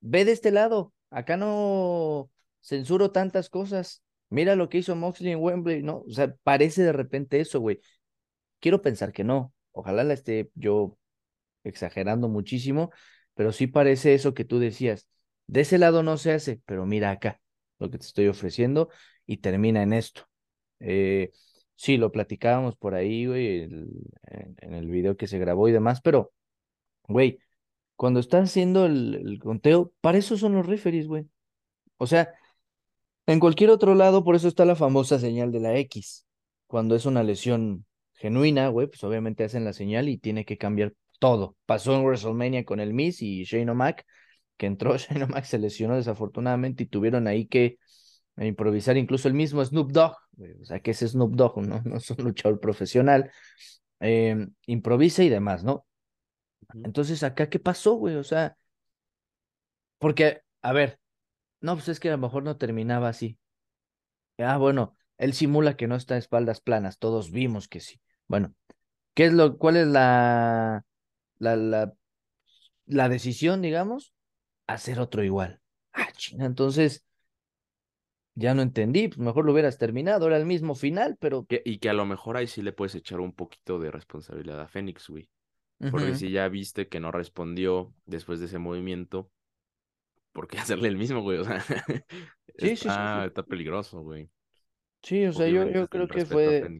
S2: Ve de este lado, acá no censuro tantas cosas. Mira lo que hizo Moxley en Wembley, ¿no? O sea, parece de repente eso, güey. Quiero pensar que no, Ojalá la esté yo exagerando muchísimo, pero sí parece eso que tú decías. De ese lado no se hace, pero mira acá lo que te estoy ofreciendo y termina en esto. Eh, sí, lo platicábamos por ahí, güey, en, el video que se grabó y demás, pero, güey, cuando están haciendo el, conteo, para eso son los referees, güey. O sea, en cualquier otro lado, por eso está la famosa señal de la X, cuando es una lesión genuina, güey, pues obviamente hacen la señal y tiene que cambiar todo. Pasó en WrestleMania con el Miz y Shane O'Mac, que entró, Shane O'Mac se lesionó desafortunadamente y tuvieron ahí que improvisar incluso el mismo Snoop Dogg, o sea, que es Snoop Dogg, no, no es un luchador profesional, em, improvisa y demás, ¿no? Entonces, acá, ¿qué pasó, güey? O sea, porque, a ver, no, pues es que a lo mejor no terminaba así. Ah, bueno, él simula que no está a espaldas planas, todos vimos que sí. Bueno, ¿Qué es lo, cuál es la, la, la, la decisión, digamos? Hacer otro igual. Ah, entonces ya no entendí, pues mejor lo hubieras terminado, era el mismo final, pero...
S1: Que- y que a lo mejor ahí sí le puedes echar un poquito de responsabilidad a Fénix, güey. Porque si ya viste que no respondió después de ese movimiento, ¿por qué hacerle el mismo, güey? O sea,
S2: Sí, sí, sí,
S1: está,
S2: sí.
S1: está peligroso, güey.
S2: Sí, o sea, yo, yo creo que fue.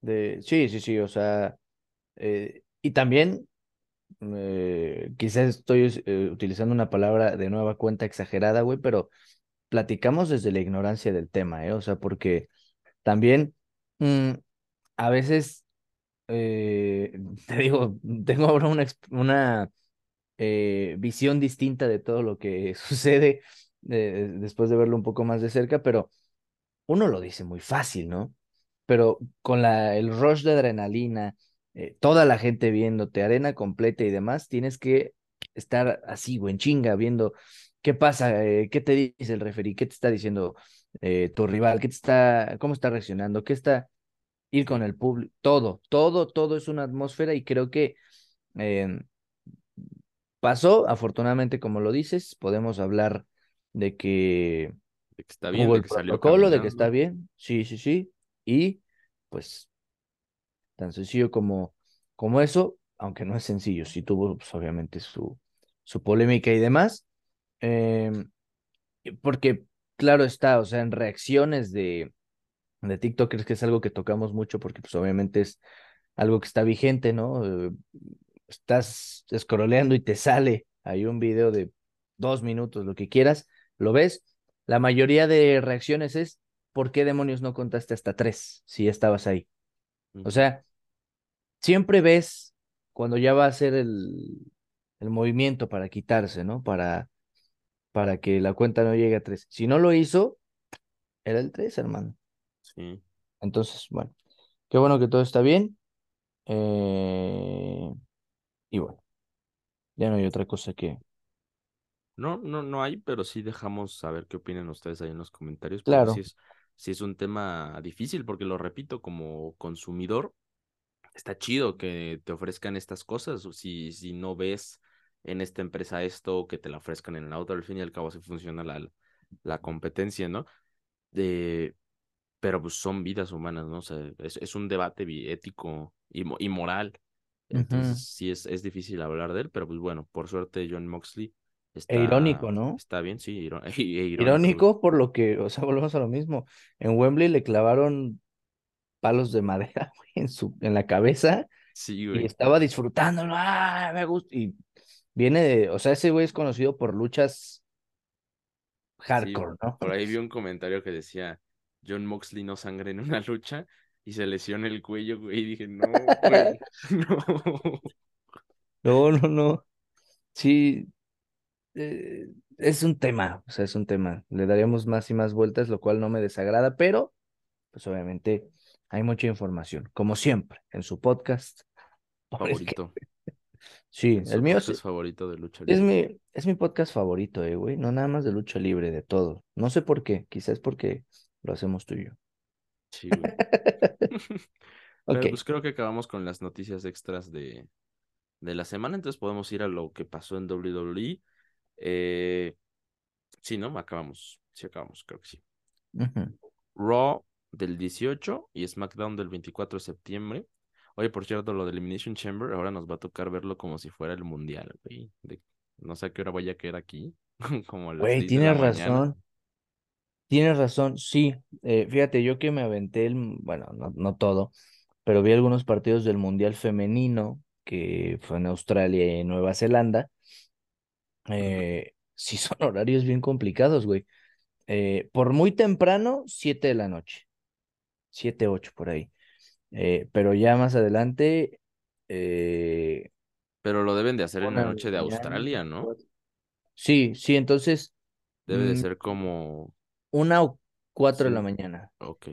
S2: De... Sí, sí, sí, o sea... eh, y también, eh, quizás estoy eh, utilizando una palabra de nueva cuenta exagerada, güey, pero platicamos desde la ignorancia del tema, ¿eh? O sea, porque también mm, a veces, te digo, tengo ahora una, una visión distinta de todo lo que sucede después de verlo un poco más de cerca, pero uno lo dice muy fácil, ¿no? Pero con la, el rush de adrenalina, eh, toda la gente viéndote, arena completa y demás, tienes que estar así, güey, en chinga, viendo qué pasa, eh, qué te dice el referee, qué te está diciendo eh, tu rival, qué te está, cómo está reaccionando, qué está, ir con el público, todo, todo, todo es una atmósfera y creo que eh, pasó, afortunadamente, como lo dices, podemos hablar de que
S1: de que está bien,
S2: hubo
S1: de que salió
S2: de que está bien, sí, sí, sí, y pues tan sencillo como, como eso, aunque no es sencillo, sí tuvo pues, obviamente su, su polémica y demás, em, porque claro está, o sea, en reacciones de, de TikTokers, que es algo que tocamos mucho, porque pues obviamente es algo que está vigente, ¿no? Eh, estás scrolleando y te sale ahí un video de dos minutos, lo que quieras, lo ves, la mayoría de reacciones es, ¿por qué demonios no contaste hasta tres si estabas ahí? O sea, siempre ves cuando ya va a hacer el, el movimiento para quitarse, ¿no? Para, para que la cuenta no llegue a tres. Si no lo hizo, era el tres, hermano.
S1: Sí.
S2: Entonces, bueno, qué bueno que todo está bien. Eh, y bueno, ya no hay otra cosa que...
S1: No, no, no hay, pero sí dejamos saber qué opinan ustedes ahí en los comentarios,
S2: Claro.
S1: es, sí es un tema difícil, porque lo repito, como consumidor, está chido que te ofrezcan estas cosas. o Si, si no ves en esta empresa esto, que te la ofrezcan en la otra, al fin y al cabo así funciona la, la competencia, ¿no? De, pero pues son vidas humanas, ¿no? O sea, es, es un debate ético y, mo- y moral. Entonces
S2: Ujú.
S1: sí es, es difícil hablar de él, pero pues bueno, por suerte John Moxley
S2: E irónico, ¿no?
S1: está bien, sí, e irónico,
S2: por lo que, o sea, volvemos a lo mismo. En Wembley le clavaron palos de madera, güey, en su, en la cabeza
S1: Sí,
S2: y
S1: güey.
S2: estaba disfrutándolo. Ah, me gusta. Y viene de, o sea, ese güey es conocido por luchas
S1: Sí,
S2: hardcore, ¿no?
S1: por ahí vi un comentario que decía, John Moxley no sangra en una lucha y se lesiona el cuello, güey, y dije, no, güey, no.
S2: No, no, no. Sí, eh, es un tema, o sea, es un tema. Le daríamos más y más vueltas, lo cual no me desagrada, pero, pues obviamente hay mucha información, como siempre, en su podcast. Que,
S1: Favorito,
S2: sí, el mío
S1: podcast favorito de lucha
S2: es mi, es mi podcast favorito, eh, güey. No nada más de lucha libre, de todo. No sé por qué, quizás porque lo hacemos tú y yo.
S1: Sí, güey.
S2: Ok.
S1: Pero pues creo que acabamos con las noticias extras de, de la semana, entonces podemos ir a lo que pasó en WWE. Eh, sí, ¿no? Acabamos, sí acabamos, creo que sí. Raw del 18 y SmackDown del 24 de septiembre. Oye, por cierto, lo de Elimination Chamber, ahora nos va a tocar verlo como si fuera el mundial, güey. De- no sé a qué hora vaya a caer aquí, como
S2: Güey,
S1: 6 de la
S2: tienes
S1: mañana.
S2: razón. Tienes razón, sí. Eh, fíjate, yo que me aventé el, bueno, no, no todo, pero vi algunos partidos del Mundial Femenino que fue en Australia y Nueva Zelanda. Eh, sí son horarios bien complicados, güey. Eh, por muy temprano, 7 de la noche, 7 8 por ahí. Eh, pero ya más adelante, eh,
S1: Pero lo deben de hacer en la noche de Australia, ¿no?
S2: Sí, sí, entonces,
S1: Debe de
S2: mm,
S1: ser como...
S2: una o cuatro de la mañana.
S1: ok,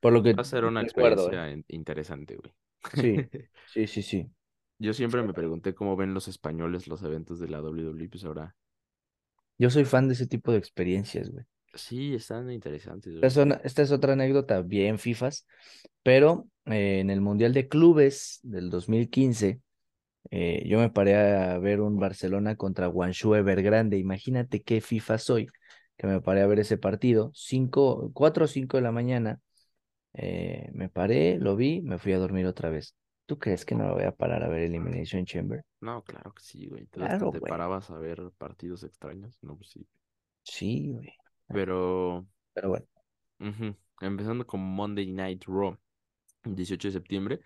S2: Por lo
S1: Va
S2: que
S1: a ser una experiencia in- interesante, güey.
S2: Sí, sí, sí, sí.
S1: Yo siempre me pregunté cómo ven los españoles los eventos de la WWE, pues ahora
S2: Yo soy fan de ese tipo de experiencias, güey.
S1: Sí, están interesantes,
S2: Esta es,
S1: güey.
S2: una- esta es otra anécdota bien fifas, pero eh, en el Mundial de Clubes del 2015, eh, yo me paré a ver un Barcelona contra Guangzhou Evergrande. Imagínate qué FIFA soy, que me paré a ver ese partido, cinco, cuatro o cinco de la mañana, eh, me paré, lo vi, me fui a dormir otra vez. ¿Tú crees que no me voy a parar a ver Elimination Chamber?
S1: No, claro que sí, güey. Hasta
S2: Claro,
S1: te
S2: güey.
S1: parabas a ver partidos extraños. No, pues sí.
S2: Sí, güey.
S1: Pero,
S2: Pero bueno.
S1: Empezando con Monday Night Raw, 18 de septiembre.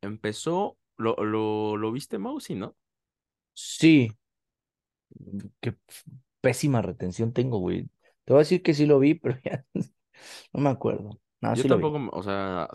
S1: Empezó, ¿lo, lo, lo viste, Mousy, no?
S2: Sí, qué pésima retención tengo, güey. Te voy a decir que sí lo vi, pero ya no me acuerdo. No,
S1: Yo
S2: sí
S1: tampoco, o sea,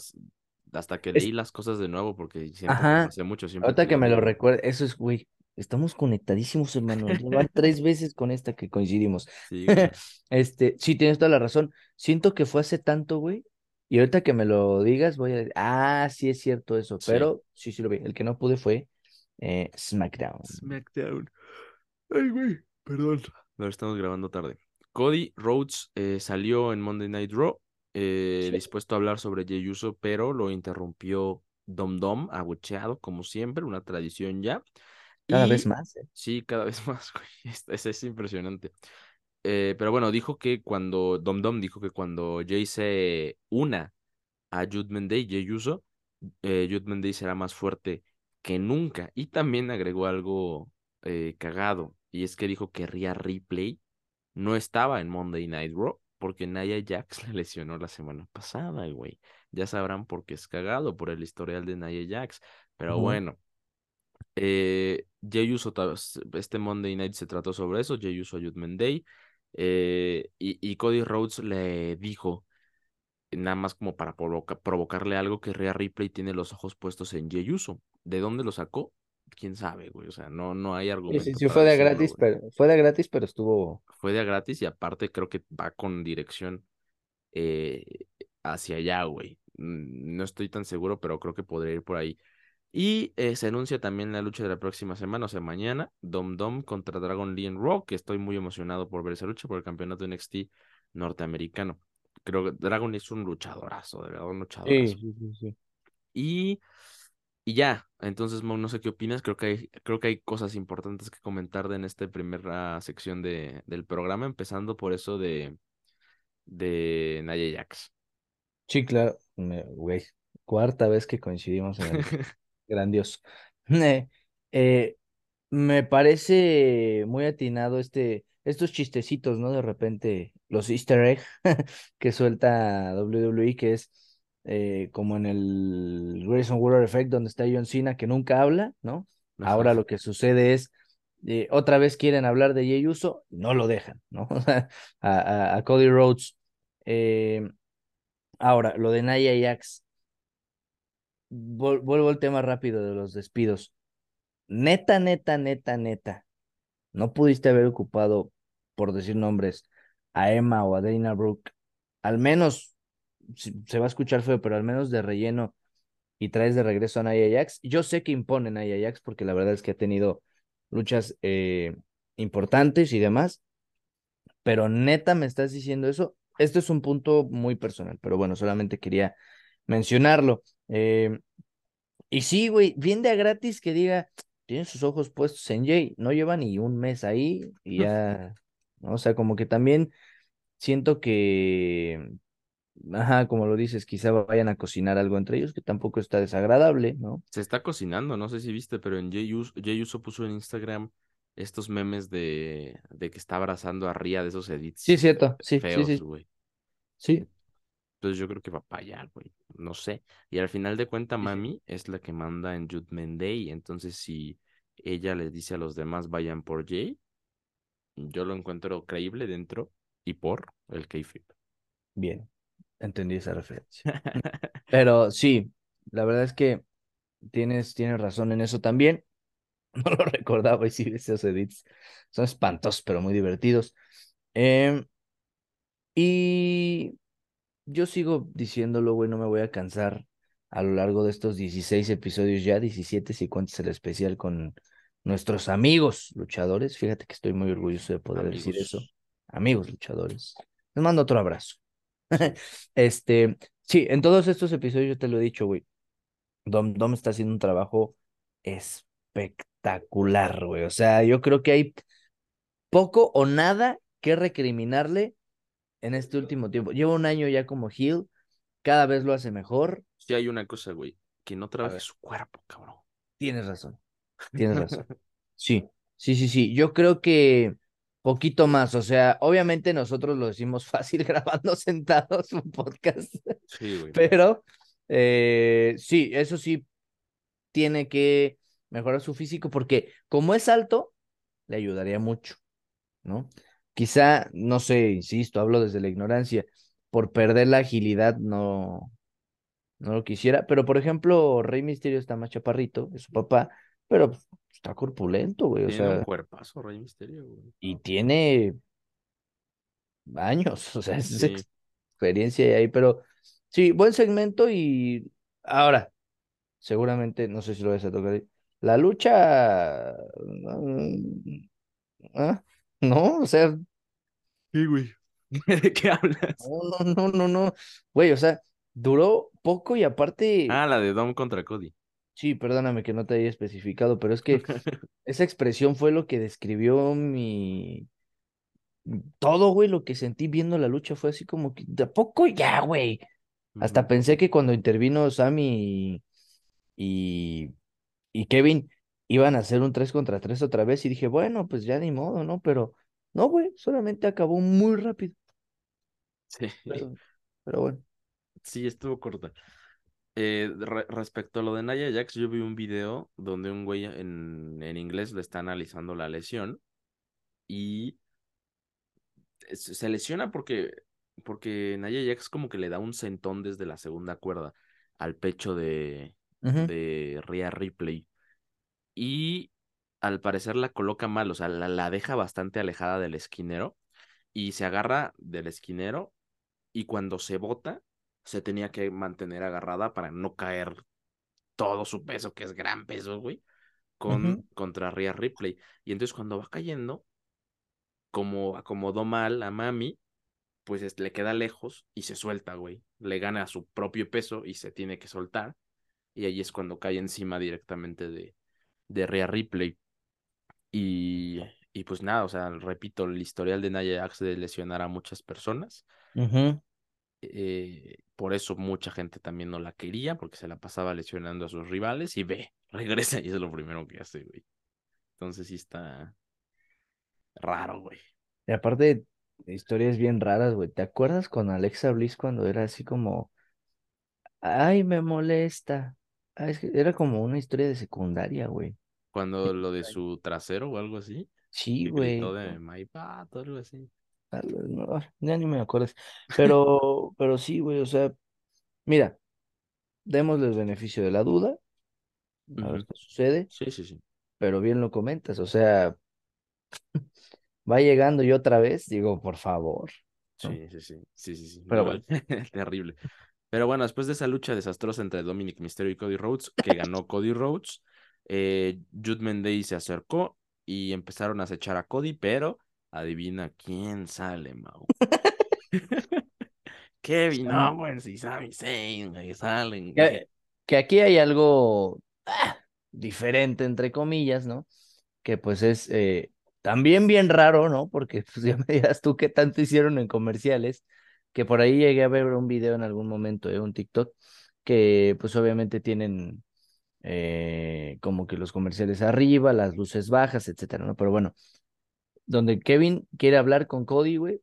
S1: hasta que
S2: Es-
S1: leí las cosas de nuevo, porque
S2: Ajá.
S1: hace mucho siempre
S2: Ahorita que me lo
S1: digo.
S2: recuerdo, eso es, güey. Estamos conectadísimos, hermano. Van tres veces con esta que coincidimos.
S1: Sí, güey.
S2: Este, sí, tienes toda la razón. Siento que fue hace tanto, güey. Y ahorita que me lo digas, voy a decir, ah, sí es cierto eso.
S1: Sí.
S2: Pero sí, sí lo vi. El que no pude fue eh, SmackDown.
S1: SmackDown. Ay, güey, perdón. Lo estamos grabando tarde. Cody Rhodes eh, salió en Monday Night Raw, eh,
S2: Sí.
S1: dispuesto a hablar sobre Jey Uso, pero lo interrumpió Dom Dom, abucheado, como siempre, una tradición ya.
S2: Cada
S1: Y
S2: vez más. ¿eh?
S1: sí, cada vez más, güey. Es, es- es impresionante. Eh, pero bueno, dijo que cuando, Dom Dom dijo que cuando Jay se una a Judgment Day, Jey Uso, eh, será más fuerte que nunca. Y también agregó algo eh, cagado, y es que dijo que Rhea Ripley no estaba en Monday Night Raw porque Nia Jax le lesionó la semana pasada, güey. Ya sabrán por qué es cagado, por el historial de Nia Jax. Pero
S2: Ujú.
S1: bueno, eh, este Monday Night se trató sobre eso, Jey Uso Day, eh, y, y Cody Rhodes le dijo, nada más como para provoca- provocarle algo, que Rhea Ripley tiene los ojos puestos en Jey Uso. ¿De dónde lo sacó? Quién sabe, güey. O sea, no, no hay
S2: Sí, sí,
S1: argumento
S2: sí,
S1: para
S2: fue de
S1: decirlo,
S2: gratis,
S1: güey.
S2: pero fue de gratis, pero estuvo.
S1: Fue de gratis y aparte creo que va con dirección eh, hacia allá, güey. Mm, No estoy tan seguro, pero creo que podría ir por ahí. Y eh, se anuncia también la lucha de la próxima semana, o sea, mañana, Dom Dom contra Dragon Lee en Raw, que estoy muy emocionado por ver esa lucha por el campeonato NXT norteamericano. Creo que Dragon es un luchadorazo, de verdad, un luchadorazo.
S2: Sí, sí, sí, sí.
S1: Y, y ya, entonces, Mau, no sé qué opinas, creo que hay, creo que hay cosas importantes que comentar de en esta primera sección de, del programa, empezando por eso de, de Nia Jax.
S2: Sí, claro. Güey, cuarta vez que coincidimos en el grandioso. Eh, eh, me parece muy atinado este, estos chistecitos, ¿no? De repente, los easter egg que suelta WWE, que es eh, como en el Grayson Waller Effect, donde está John Cena, que nunca habla, ¿no? Ahora lo que sucede es, eh, otra vez quieren hablar de Jey Uso, no lo dejan, ¿no? A, a- a Cody Rhodes. Eh, ahora, lo de Nia Jax. Vol- vuelvo al tema rápido de los despidos. Neta, neta, neta, neta. No pudiste haber ocupado, por decir nombres, a Emma o a Dana Brooke. Al menos, se va a escuchar feo, pero al menos de relleno y traes de regreso a Nia Jax. Yo sé que imponen a Nia Jax porque la verdad es que ha tenido luchas eh, importantes y demás. Pero neta, me estás diciendo eso. Este es un punto muy personal, pero bueno, solamente quería mencionarlo. Eh, y sí, güey, bien de a gratis que diga, tiene sus ojos puestos en Jay, no lleva ni un mes ahí y ya, ¿no? O sea, como que también siento que, ajá, como lo dices, quizá vayan a cocinar algo entre ellos, que tampoco está desagradable, ¿no?
S1: Se está cocinando, no sé si viste, pero en Jey Uso, puso en Instagram estos memes de, de que está abrazando a Ria de esos edits
S2: Sí, es cierto, sí, sí,
S1: feos,
S2: sí,
S1: güey.
S2: sí.
S1: Entonces yo creo que va para allá, güey. No sé. Y al final de cuentas,
S2: Sí, sí.
S1: Mami es la que manda en Judgment Day. Entonces, si ella les dice a los demás vayan por Jay, yo lo encuentro creíble dentro y por el kayfabe.
S2: Bien, entendí esa referencia. Pero sí, la verdad es que tienes, tienes razón en eso también. No lo recordaba y sí, esos edits son espantosos, pero muy divertidos. Em, y yo sigo diciéndolo, güey, no me voy a cansar a lo largo de estos 16 episodios ya, 17 si cuentas el especial con nuestros amigos luchadores. Fíjate que estoy muy orgulloso de poder decir eso.
S1: Amigos.
S2: Amigos luchadores. Les mando otro abrazo. este, sí, en todos estos episodios yo te lo he dicho, güey. Dom, Dom está haciendo un trabajo espectacular, güey. O sea, yo creo que hay poco o nada que recriminarle en este último tiempo. Lleva un año ya como Hill, cada vez lo hace mejor.
S1: Sí, hay una cosa, güey, que no trabaje su cuerpo, cabrón.
S2: Tienes razón, tienes razón. Sí, sí, sí, sí. Yo creo que poquito más, o sea, obviamente nosotros lo decimos fácil grabando sentados un podcast,
S1: Sí, güey.
S2: pero eh, sí, eso sí, tiene que mejorar su físico porque como es alto, le ayudaría mucho, ¿no? Quizá, no sé, insisto, hablo desde la ignorancia, por perder la agilidad no, no lo quisiera, pero por ejemplo, Rey Misterio está más chaparrito, es su papá, pero está corpulento, güey, o
S1: Tiene un
S2: sea,
S1: cuerpazo, Rey Misterio, güey.
S2: y tiene años, o sea, es
S1: Sí.
S2: experiencia ahí, pero sí, buen segmento y ahora, seguramente, no sé si lo vas a tocar, ahí, la lucha, mm, ah, no, o sea,
S1: Sí, güey. ¿De qué hablas?
S2: no, no, no, no, no, güey, o sea, duró poco y aparte,
S1: Ah, la de Dom contra Cody.
S2: Sí, perdóname que no te haya especificado, pero es que esa expresión fue lo que describió mi... Todo, güey, lo que sentí viendo la lucha fue así como que, ¿de a poco ya, güey? Hasta pensé que cuando intervino Sammy y, y Kevin iban a hacer un 3 contra 3 otra vez y dije, bueno, pues ya ni modo, ¿no? Pero no, güey, solamente acabó muy rápido.
S1: Sí.
S2: Pero, pero bueno.
S1: Sí, estuvo corta. Eh, re- respecto a lo de Nia Jax, yo vi un video donde un güey en, en inglés le está analizando la lesión y se lesiona porque, porque Nia Jax como que le da un sentón desde la segunda cuerda al pecho de,
S2: Ujú,
S1: de Rhea Ripley y al parecer la coloca mal, o sea, la, la deja bastante alejada del esquinero y se agarra del esquinero y cuando se bota se tenía que mantener agarrada para no caer todo su peso, que es gran peso, güey, con, contra Rhea Ripley. Y entonces cuando va cayendo, como acomodó mal a Mami, pues es- le queda lejos y se suelta, güey. Le gana a su propio peso y se tiene que soltar. Y ahí es cuando cae encima directamente de, de Rhea Ripley. Y, y pues nada, o sea, repito, el historial de Nia Jax de lesionar a muchas personas. eh, por eso mucha gente también no la quería, porque se la pasaba lesionando a sus rivales y ve, regresa y es lo primero que hace, güey. Entonces sí está raro, güey.
S2: Y aparte, historias bien raras, güey. ¿Te acuerdas con Alexa Bliss cuando era así como, ay, me molesta? Ah, es que era como una historia de secundaria, güey.
S1: Cuando lo de su trasero o algo así,
S2: Sí, güey.
S1: de my algo así.
S2: No, ya ni me acuerdo. Pero, pero sí, güey, o sea, mira, démosle el beneficio de la duda, a ver qué sucede,
S1: Sí, sí, sí.
S2: pero bien lo comentas, o sea, va llegando y otra vez, digo, por favor, ¿no?
S1: Sí, sí, sí. Sí, sí, sí.
S2: Pero
S1: No,
S2: bueno.
S1: terrible. Pero bueno, después de esa lucha desastrosa entre Dominic Mysterio y Cody Rhodes, que ganó Cody Rhodes, eh, Day se acercó y empezaron a acechar a Cody, pero adivina quién sale, Mau. Kevin Owens y Sami Zayn, salen.
S2: Que, que aquí hay algo ah, diferente, entre comillas, ¿no? Que pues es eh, también bien raro, ¿no? Porque pues ya me dirás tú qué tanto hicieron en comerciales, que por ahí llegué a ver un video en algún momento, ¿eh? Un TikTok, que pues obviamente tienen eh, como que los comerciales arriba, las luces bajas, etcétera, ¿no? Pero bueno, donde Kevin quiere hablar con Cody, güey,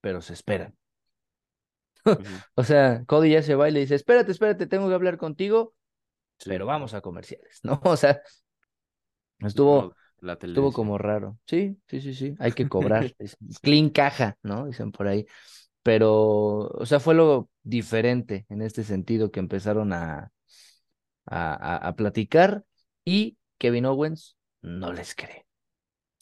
S2: pero se esperan. O sea, Cody ya se va y le dice, espérate, espérate, tengo que hablar contigo,
S1: Sí,
S2: pero vamos a comerciales, ¿no? O sea, estuvo,
S1: la
S2: estuvo como raro. Sí, sí, sí, sí, hay que cobrar. clean caja, ¿no? Dicen por ahí. Pero, o sea, fue lo diferente en este sentido que empezaron a, a, a, a platicar y Kevin Owens no les cree.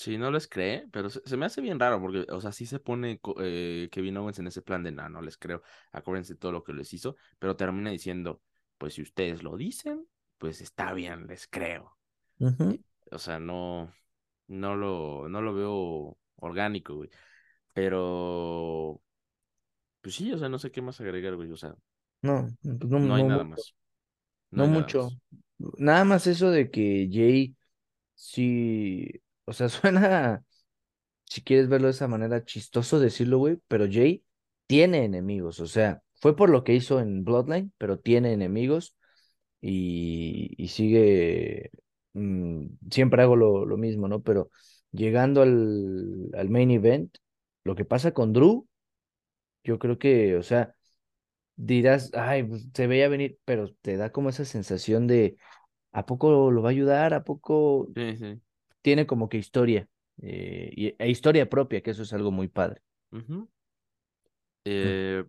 S1: Sí, no les cree, pero se, se me hace bien raro porque, o sea, sí se pone eh, Kevin Owens en ese plan de, no, no les creo, acuérdense todo lo que les hizo, pero termina diciendo, pues si ustedes lo dicen, pues está bien, les creo. O sea, no, no lo, no lo veo orgánico, güey. Pero, pues sí, o sea, no sé qué más agregar, güey. O sea,
S2: No, pues no,
S1: no hay
S2: no
S1: nada más. No
S2: No
S1: hay nada
S2: mucho.
S1: más.
S2: Nada más eso de que Jay sí, o sea, suena, si quieres verlo de esa manera, chistoso decirlo, güey, pero Jay tiene enemigos, o sea, fue por lo que hizo en Bloodline, pero tiene enemigos y, y sigue, mm, siempre hago lo, lo mismo, ¿no? Pero llegando al, al main event, lo que pasa con Drew, yo creo que, o sea, dirás, ay, pues, se veía venir, pero te da como esa sensación de, ¿a poco lo va a ayudar? ¿A poco
S1: Sí, sí.
S2: Tiene como que historia? eh, y, e historia propia, que eso es algo muy padre. Mm.
S1: Eh,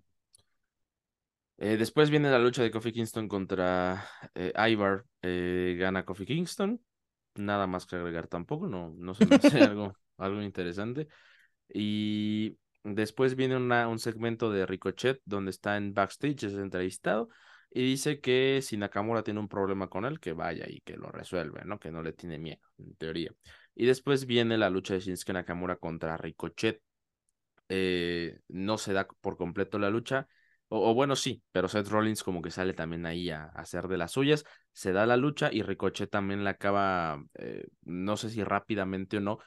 S1: eh, después viene la lucha de Kofi Kingston contra Ivar. Gana Kofi Kingston. Nada más que agregar tampoco. No, no se me hace algo, algo interesante. Y después viene una, un segmento de Ricochet donde está en backstage, es entrevistado. Y dice que si Nakamura tiene un problema con él, que vaya y que lo resuelve, ¿no? Que no le tiene miedo, en teoría. Y después viene la lucha de Shinsuke Nakamura contra Ricochet. Eh, no se da por completo la lucha. O, bueno, sí, pero Seth Rollins como que sale también ahí a, a hacer de las suyas. Se da la lucha y Ricochet también la acaba, eh, no sé si rápidamente o no,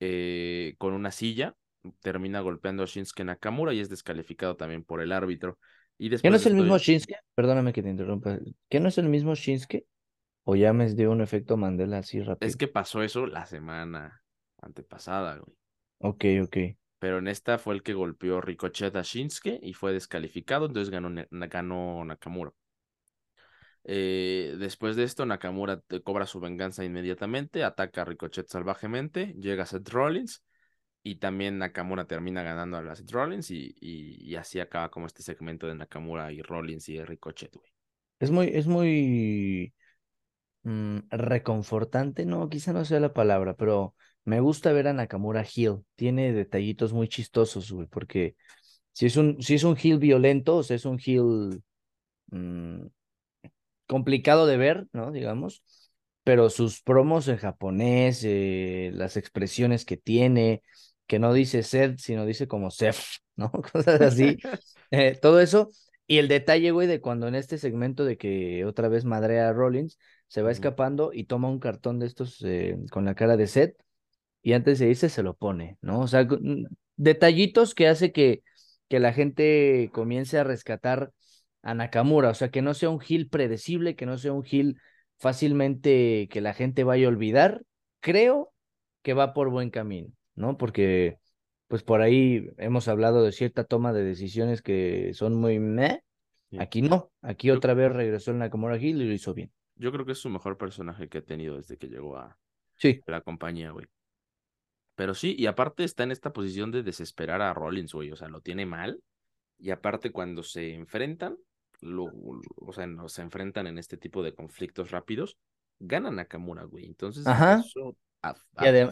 S1: eh, con una silla. Termina golpeando a Shinsuke Nakamura y es descalificado también por el árbitro. Y
S2: ¿Qué no es el mismo Shinsuke? Perdóname que te interrumpa. ¿Qué no es el mismo Shinsuke? ¿O ya me dio un efecto Mandela así
S1: es
S2: rápido?
S1: que pasó eso la semana antepasada, güey.
S2: Ok, ok.
S1: Pero en esta fue el que golpeó Ricochet a Shinsuke y fue descalificado, entonces ganó, ganó Nakamura. Eh, después de esto, Nakamura te cobra su venganza inmediatamente, ataca a Ricochet salvajemente, llega Seth Rollins y también Nakamura termina ganando a la Seth Rollins y, y, y así acaba como este segmento de Nakamura y Rollins y Ricochet, güey.
S2: Es muy, es muy mm, reconfortante, no, quizá no sea la palabra, pero me gusta ver a Nakamura heel. Tiene detallitos muy chistosos, güey, porque si es un, si es un violento, o sea, es un heel mm, complicado de ver, ¿no? Digamos, pero sus promos en japonés, eh, las expresiones que tiene, que no dice Seth, sino dice como Seth, ¿no? Cosas así, eh, todo eso. Y el detalle, güey, de cuando en este segmento de que otra vez madrea a Rollins, se va escapando y toma un cartón de estos eh, con la cara de Seth y antes de irse se lo pone, ¿no? O sea, detallitos que hace que, que la gente comience a rescatar a Nakamura, o sea, que no sea un heel predecible, que no sea un heel fácilmente que la gente vaya a olvidar. Creo que va por buen camino, ¿no? Porque, pues por ahí hemos hablado de cierta toma de decisiones que son muy meh.
S1: Sí.
S2: Aquí no, aquí
S1: Yo,
S2: otra vez regresó el Nakamura heel y lo hizo bien.
S1: yo creo que es su mejor personaje que ha tenido desde que llegó a
S2: Sí.
S1: la compañía, güey. Pero sí, y aparte está en esta posición de desesperar a Rollins, güey. O sea, lo tiene mal. Y aparte, cuando se enfrentan, lo, o sea, no, se enfrentan en este tipo de conflictos rápidos, gana Nakamura, güey. Entonces,
S2: Ajá.
S1: eso a-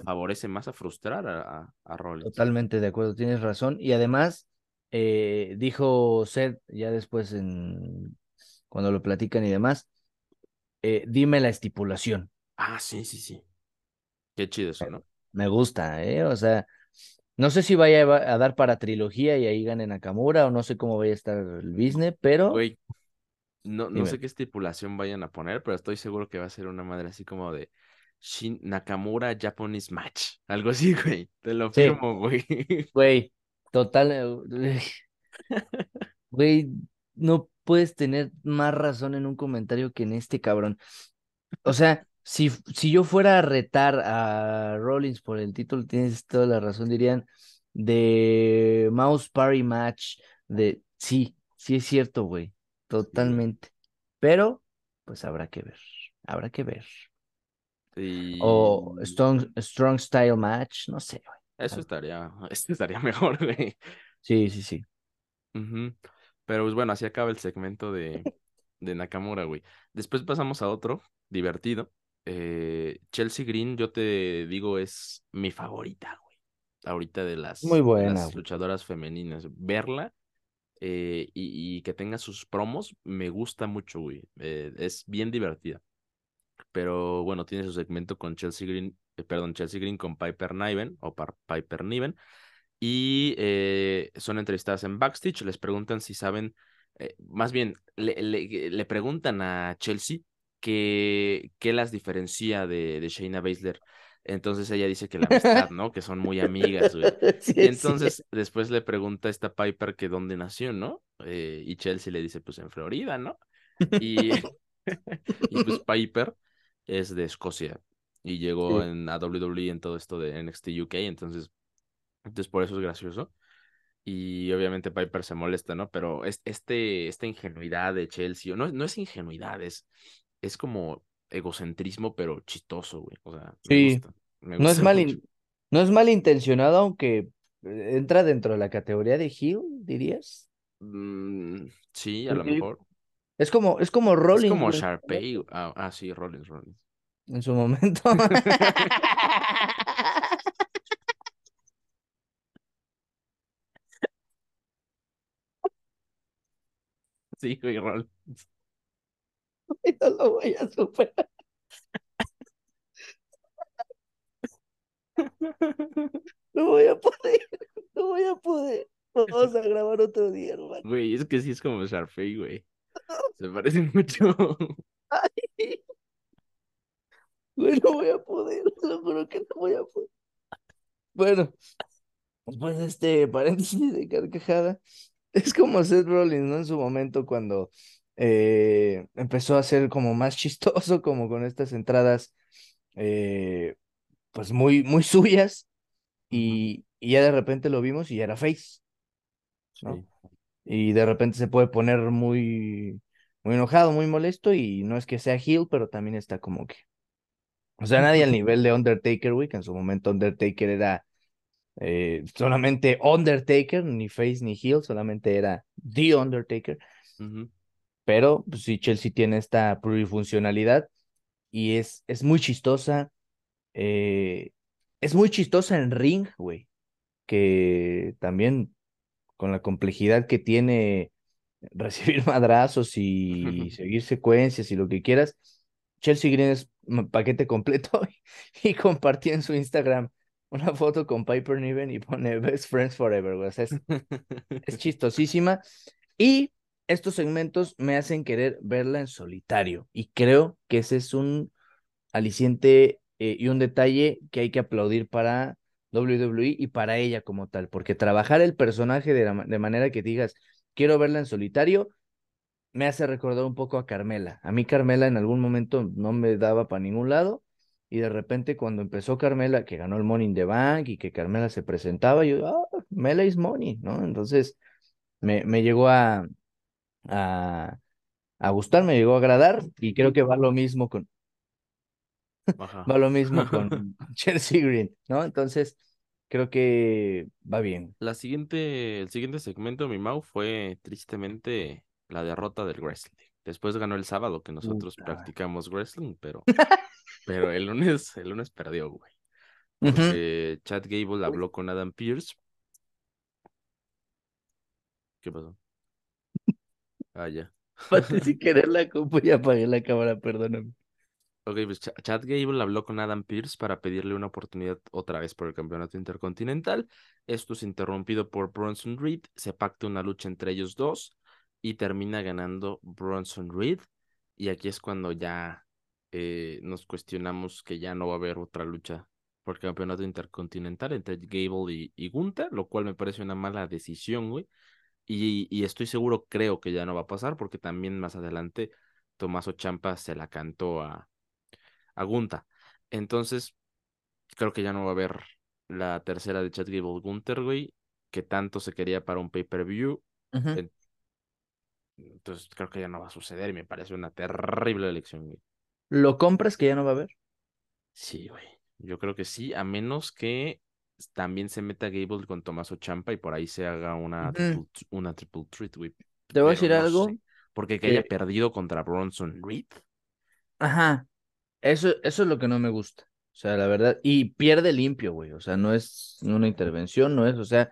S1: favorece más a frustrar a, a, a Rollins.
S2: Totalmente de acuerdo, tienes razón. Y además, eh, dijo Seth ya después en cuando lo platican y demás, eh, dime la estipulación.
S1: Ah, sí, sí, sí. Qué chido eso, ¿no?
S2: Me gusta, ¿eh? O sea, no sé si vaya a dar para trilogía y ahí gane Nakamura o no sé cómo vaya a estar el business, pero
S1: Güey, no, no sé qué estipulación vayan a poner, pero estoy seguro que va a ser una madre así como de Shin Nakamura Japanese Match. Algo así, güey. Te lo
S2: Sí,
S1: firmo, güey.
S2: güey, total, eh, güey, no puedes tener más razón en un comentario que en este cabrón. O sea, si, si yo fuera a retar a Rollins por el título, tienes toda la razón, dirían de Mouse Party Match, de sí, sí es cierto, güey,
S1: Sí, güey.
S2: totalmente. Pero, pues habrá que ver, habrá que ver. O Strong, Strong Style Match, no sé, güey.
S1: eso estaría, esto estaría mejor, güey.
S2: Sí, sí, sí.
S1: Ujú. Pero pues bueno, así acaba el segmento de, de Nakamura, güey. Después pasamos a otro, divertido. Eh, Chelsea Green, yo te digo, es mi favorita, güey. Ahorita de
S2: Muy
S1: las, de
S2: buena,
S1: las luchadoras femeninas. Verla eh, y, y que tenga sus promos me gusta mucho, güey. Eh, es bien divertida. Pero bueno, tiene su segmento con Chelsea Green, eh, perdón, Chelsea Green con Piper Niven o Piper Niven. y eh, son entrevistadas en backstage, les preguntan si saben, eh, más bien, le, le, le, preguntan a Chelsea qué, qué las diferencia de, de Shayna Baszler. Entonces ella dice que la amistad, ¿no? Que son muy amigas, güey.
S2: Sí,
S1: y entonces
S2: sí.
S1: después le pregunta a esta Piper que dónde nació, ¿no? Eh, y Chelsea le dice, pues en Florida, ¿no? Y, y pues Piper es de Escocia y llegó
S2: Sí.
S1: en a WWE en todo esto de NXT UK, entonces, entonces por eso es gracioso. Y obviamente Piper se molesta, ¿no? Pero es, este, esta ingenuidad de Chelsea, no, no es ingenuidad, es, es como egocentrismo, pero chistoso, güey. O sea, me
S2: Sí,
S1: gusta, me
S2: no es mal, no es malintencionado, aunque eh, entra dentro de la categoría de heel, dirías.
S1: Mm, sí, a lo
S2: Porque
S1: mejor.
S2: Es como, es como
S1: Es
S2: Rollins,
S1: como
S2: güey,
S1: Sharpay. Ah, ah, sí, Rollins, Rollins.
S2: en su momento.
S1: Sí, güey, Rollins.
S2: No lo voy a superar, no voy a poder, no voy a poder. Vamos a grabar otro día, hermano.
S1: Güey, es que sí es como Sharpay, güey. Se parecen mucho.
S2: Ay, güey, no voy a poder, juro que no voy a poder. Bueno, después de este paréntesis de carcajada, es como Seth Rollins, ¿no? En su momento cuando eh, empezó a ser como más chistoso, como con estas entradas, eh, pues muy, muy suyas, y, y ya de repente lo vimos y ya era face, ¿no?
S1: Sí.
S2: Y de repente se puede poner muy, muy enojado, muy molesto, y no es que sea heel, pero también está como que, o sea, nadie al nivel de Undertaker, güey, que en su momento Undertaker era eh, solamente Undertaker, ni face ni heel, solamente era The Undertaker. Pero pues, sí, Chelsea tiene esta plurifuncionalidad y es, es muy chistosa. eh, es muy chistosa en ring, güey. Que también con la complejidad que tiene recibir madrazos y seguir secuencias y lo que quieras. Chelsea Green es un paquete completo y compartí en su Instagram una foto con Piper Niven y pone Best Friends Forever. O sea, es, es chistosísima. Y estos segmentos me hacen querer verla en solitario. Y creo que ese es un aliciente eh, y un detalle que hay que aplaudir para WWE y para ella como tal. Porque trabajar el personaje de, de manera que digas, quiero verla en solitario, me hace recordar un poco a Carmela. A mí Carmela en algún momento no me daba para ningún lado y de repente cuando empezó Carmela, que ganó el Money in the Bank y que Carmela se presentaba, yo, ah, Mela is money, ¿no? Entonces me, me llegó a, a, a gustar, me llegó a agradar y creo que va lo mismo con,
S1: Ajá.
S2: va lo mismo con Chelsea Green, ¿no? Entonces creo que va bien.
S1: La siguiente, el siguiente segmento, mi Mau, fue tristemente la derrota del wrestling. Después ganó el sábado que nosotros
S2: Puta.
S1: practicamos wrestling, pero, pero el lunes, el lunes perdió, güey. Porque Chad Gable habló con Adam Pierce. ¿Qué pasó? Ah, ya.
S2: Pate sin querer la compu y apagué la cámara, perdóname.
S1: Ok, pues Ch- Chad Gable habló con Adam Pierce para pedirle una oportunidad otra vez por el campeonato intercontinental. Esto es interrumpido por Bronson Reed. Se pacta una lucha entre ellos dos y termina ganando Bronson Reed. Y aquí es cuando ya eh, nos cuestionamos que ya no va a haber otra lucha por el campeonato intercontinental entre Gable y, y Gunther, lo cual me parece una mala decisión, güey. Y, y estoy seguro, creo que ya no va a pasar porque también más adelante Tomaso Champa se la cantó a a Gunta. Entonces, creo que ya no va a haber la tercera de Chad Gable Gunter, güey, que tanto se quería para un pay-per-view. Entonces, creo que ya no va a suceder y me parece una terrible elección, güey.
S2: ¿Lo compras que ya no va a haber?
S1: Sí, güey. Yo creo que sí, a menos que también se meta Gable con Tomaso Champa y por ahí se haga una triple, una triple treat, güey.
S2: Te voy a decir
S1: no
S2: algo
S1: sé, Porque que haya perdido contra Bronson Reed.
S2: ajá, eso, eso es lo que no me gusta. O sea, la verdad, y pierde limpio, güey. O sea, no es una intervención, no es, o sea,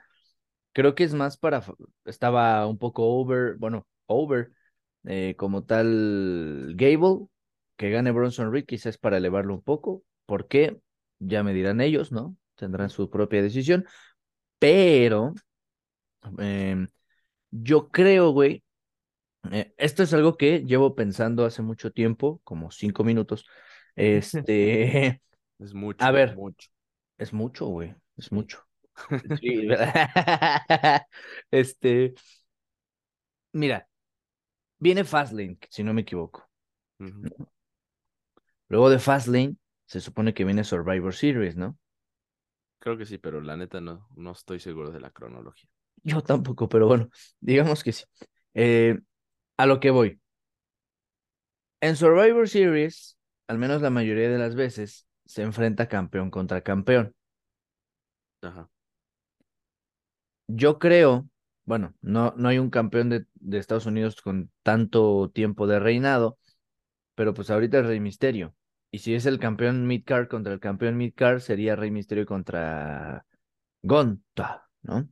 S2: creo que es más para, estaba un poco over, bueno, over, eh, como tal Gable, que gane Bronson Reed, quizás para elevarlo un poco. ¿Por qué? Ya me dirán ellos, ¿no? Tendrán su propia decisión. Pero em, yo creo, güey, eh, esto es algo que llevo pensando hace mucho tiempo, como cinco minutos. Este,
S1: Es mucho,
S2: a ver,
S1: mucho.
S2: es mucho, güey, es mucho. Sí, este, mira, viene Fastlane, si no me equivoco. Luego de Fastlane, se supone que viene Survivor Series, ¿no?
S1: Creo que sí, pero la neta no, no estoy seguro de la cronología.
S2: Yo tampoco, pero bueno, digamos que sí. Eh, a lo que voy. En Survivor Series, al menos la mayoría de las veces, se enfrenta campeón contra campeón.
S1: Ajá.
S2: Yo creo, bueno, no, no hay un campeón de, de Estados Unidos con tanto tiempo de reinado, pero pues ahorita es Rey Misterio. Y si es el campeón Midcard contra el campeón Midcard, sería Rey Misterio contra Gonta, ¿no?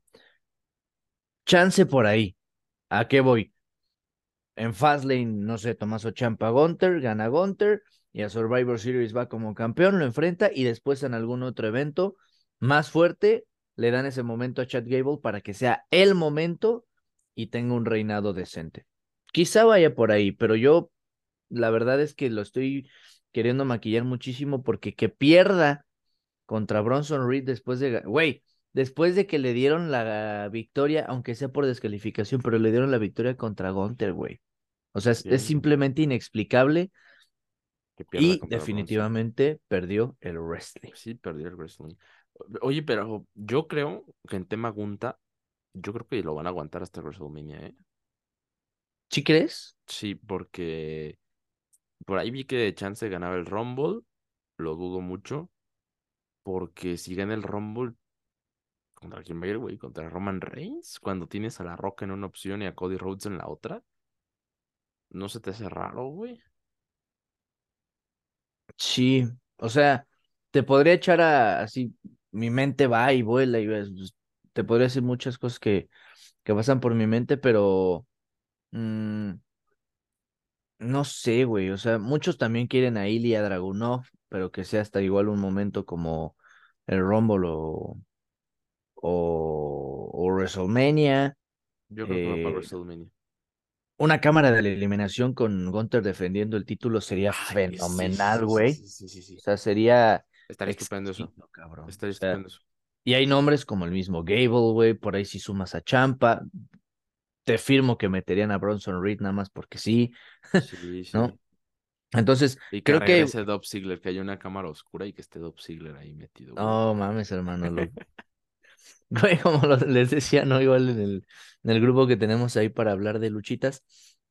S2: Chance por ahí. ¿A qué voy? En Fastlane, no sé, Tomaso Champa Gunter, gana Gunter y a Survivor Series va como campeón, lo enfrenta y después en algún otro evento más fuerte le dan ese momento a Chad Gable para que sea el momento y tenga un reinado decente. Quizá vaya por ahí, pero yo la verdad es que lo estoy queriendo maquillar muchísimo porque que pierda contra Bronson Reed después de, güey, después de que le dieron la victoria, aunque sea por descalificación, pero le dieron la victoria contra Gunter, güey. O sea, es, simplemente inexplicable
S1: Que
S2: y definitivamente perdió el wrestling.
S1: Sí, perdió el wrestling. Oye, pero yo creo que en tema Gunta, yo creo que lo van a aguantar hasta WrestleMania, ¿eh?
S2: ¿Sí crees?
S1: Sí, porque por ahí vi que Chance ganaba el Rumble, lo dudo mucho, porque si gana el Rumble, ¿contra quién va a ir, güey? ¿Contra Roman Reigns? Cuando tienes a La Roca en una opción y a Cody Rhodes en la otra. ¿No se te hace raro, güey?
S2: Sí, o sea, te podría echar a así, mi mente va y vuela y ves, te podría decir muchas cosas que, que pasan por mi mente, pero mm, no sé, güey, o sea, muchos también quieren a Ilya Dragunov, pero que sea hasta igual un momento como el Rumble o, o, o WrestleMania,
S1: Yo creo que va para
S2: eh,
S1: WrestleMania.
S2: Una cámara de la eliminación con Gunther defendiendo el título sería
S1: Ay,
S2: fenomenal, güey.
S1: sí, sí, sí.
S2: O sea, sería
S1: Estaría estupendo eso.
S2: cabrón.
S1: Estaría
S2: O sea,
S1: estupendo eso.
S2: y hay nombres como el mismo Gable, güey, por ahí si sumas a Champa, te firmo que meterían a Bronson Reed nada más porque sí,
S1: Sí, sí.
S2: ¿no? Entonces,
S1: Y que
S2: creo que,
S1: Ziggler, que haya una cámara oscura y que esté Dolph Ziggler ahí metido, güey.
S2: no mames, hermano, lo... güey, como les decía, ¿no? Igual en el, en el grupo que tenemos ahí para hablar de luchitas,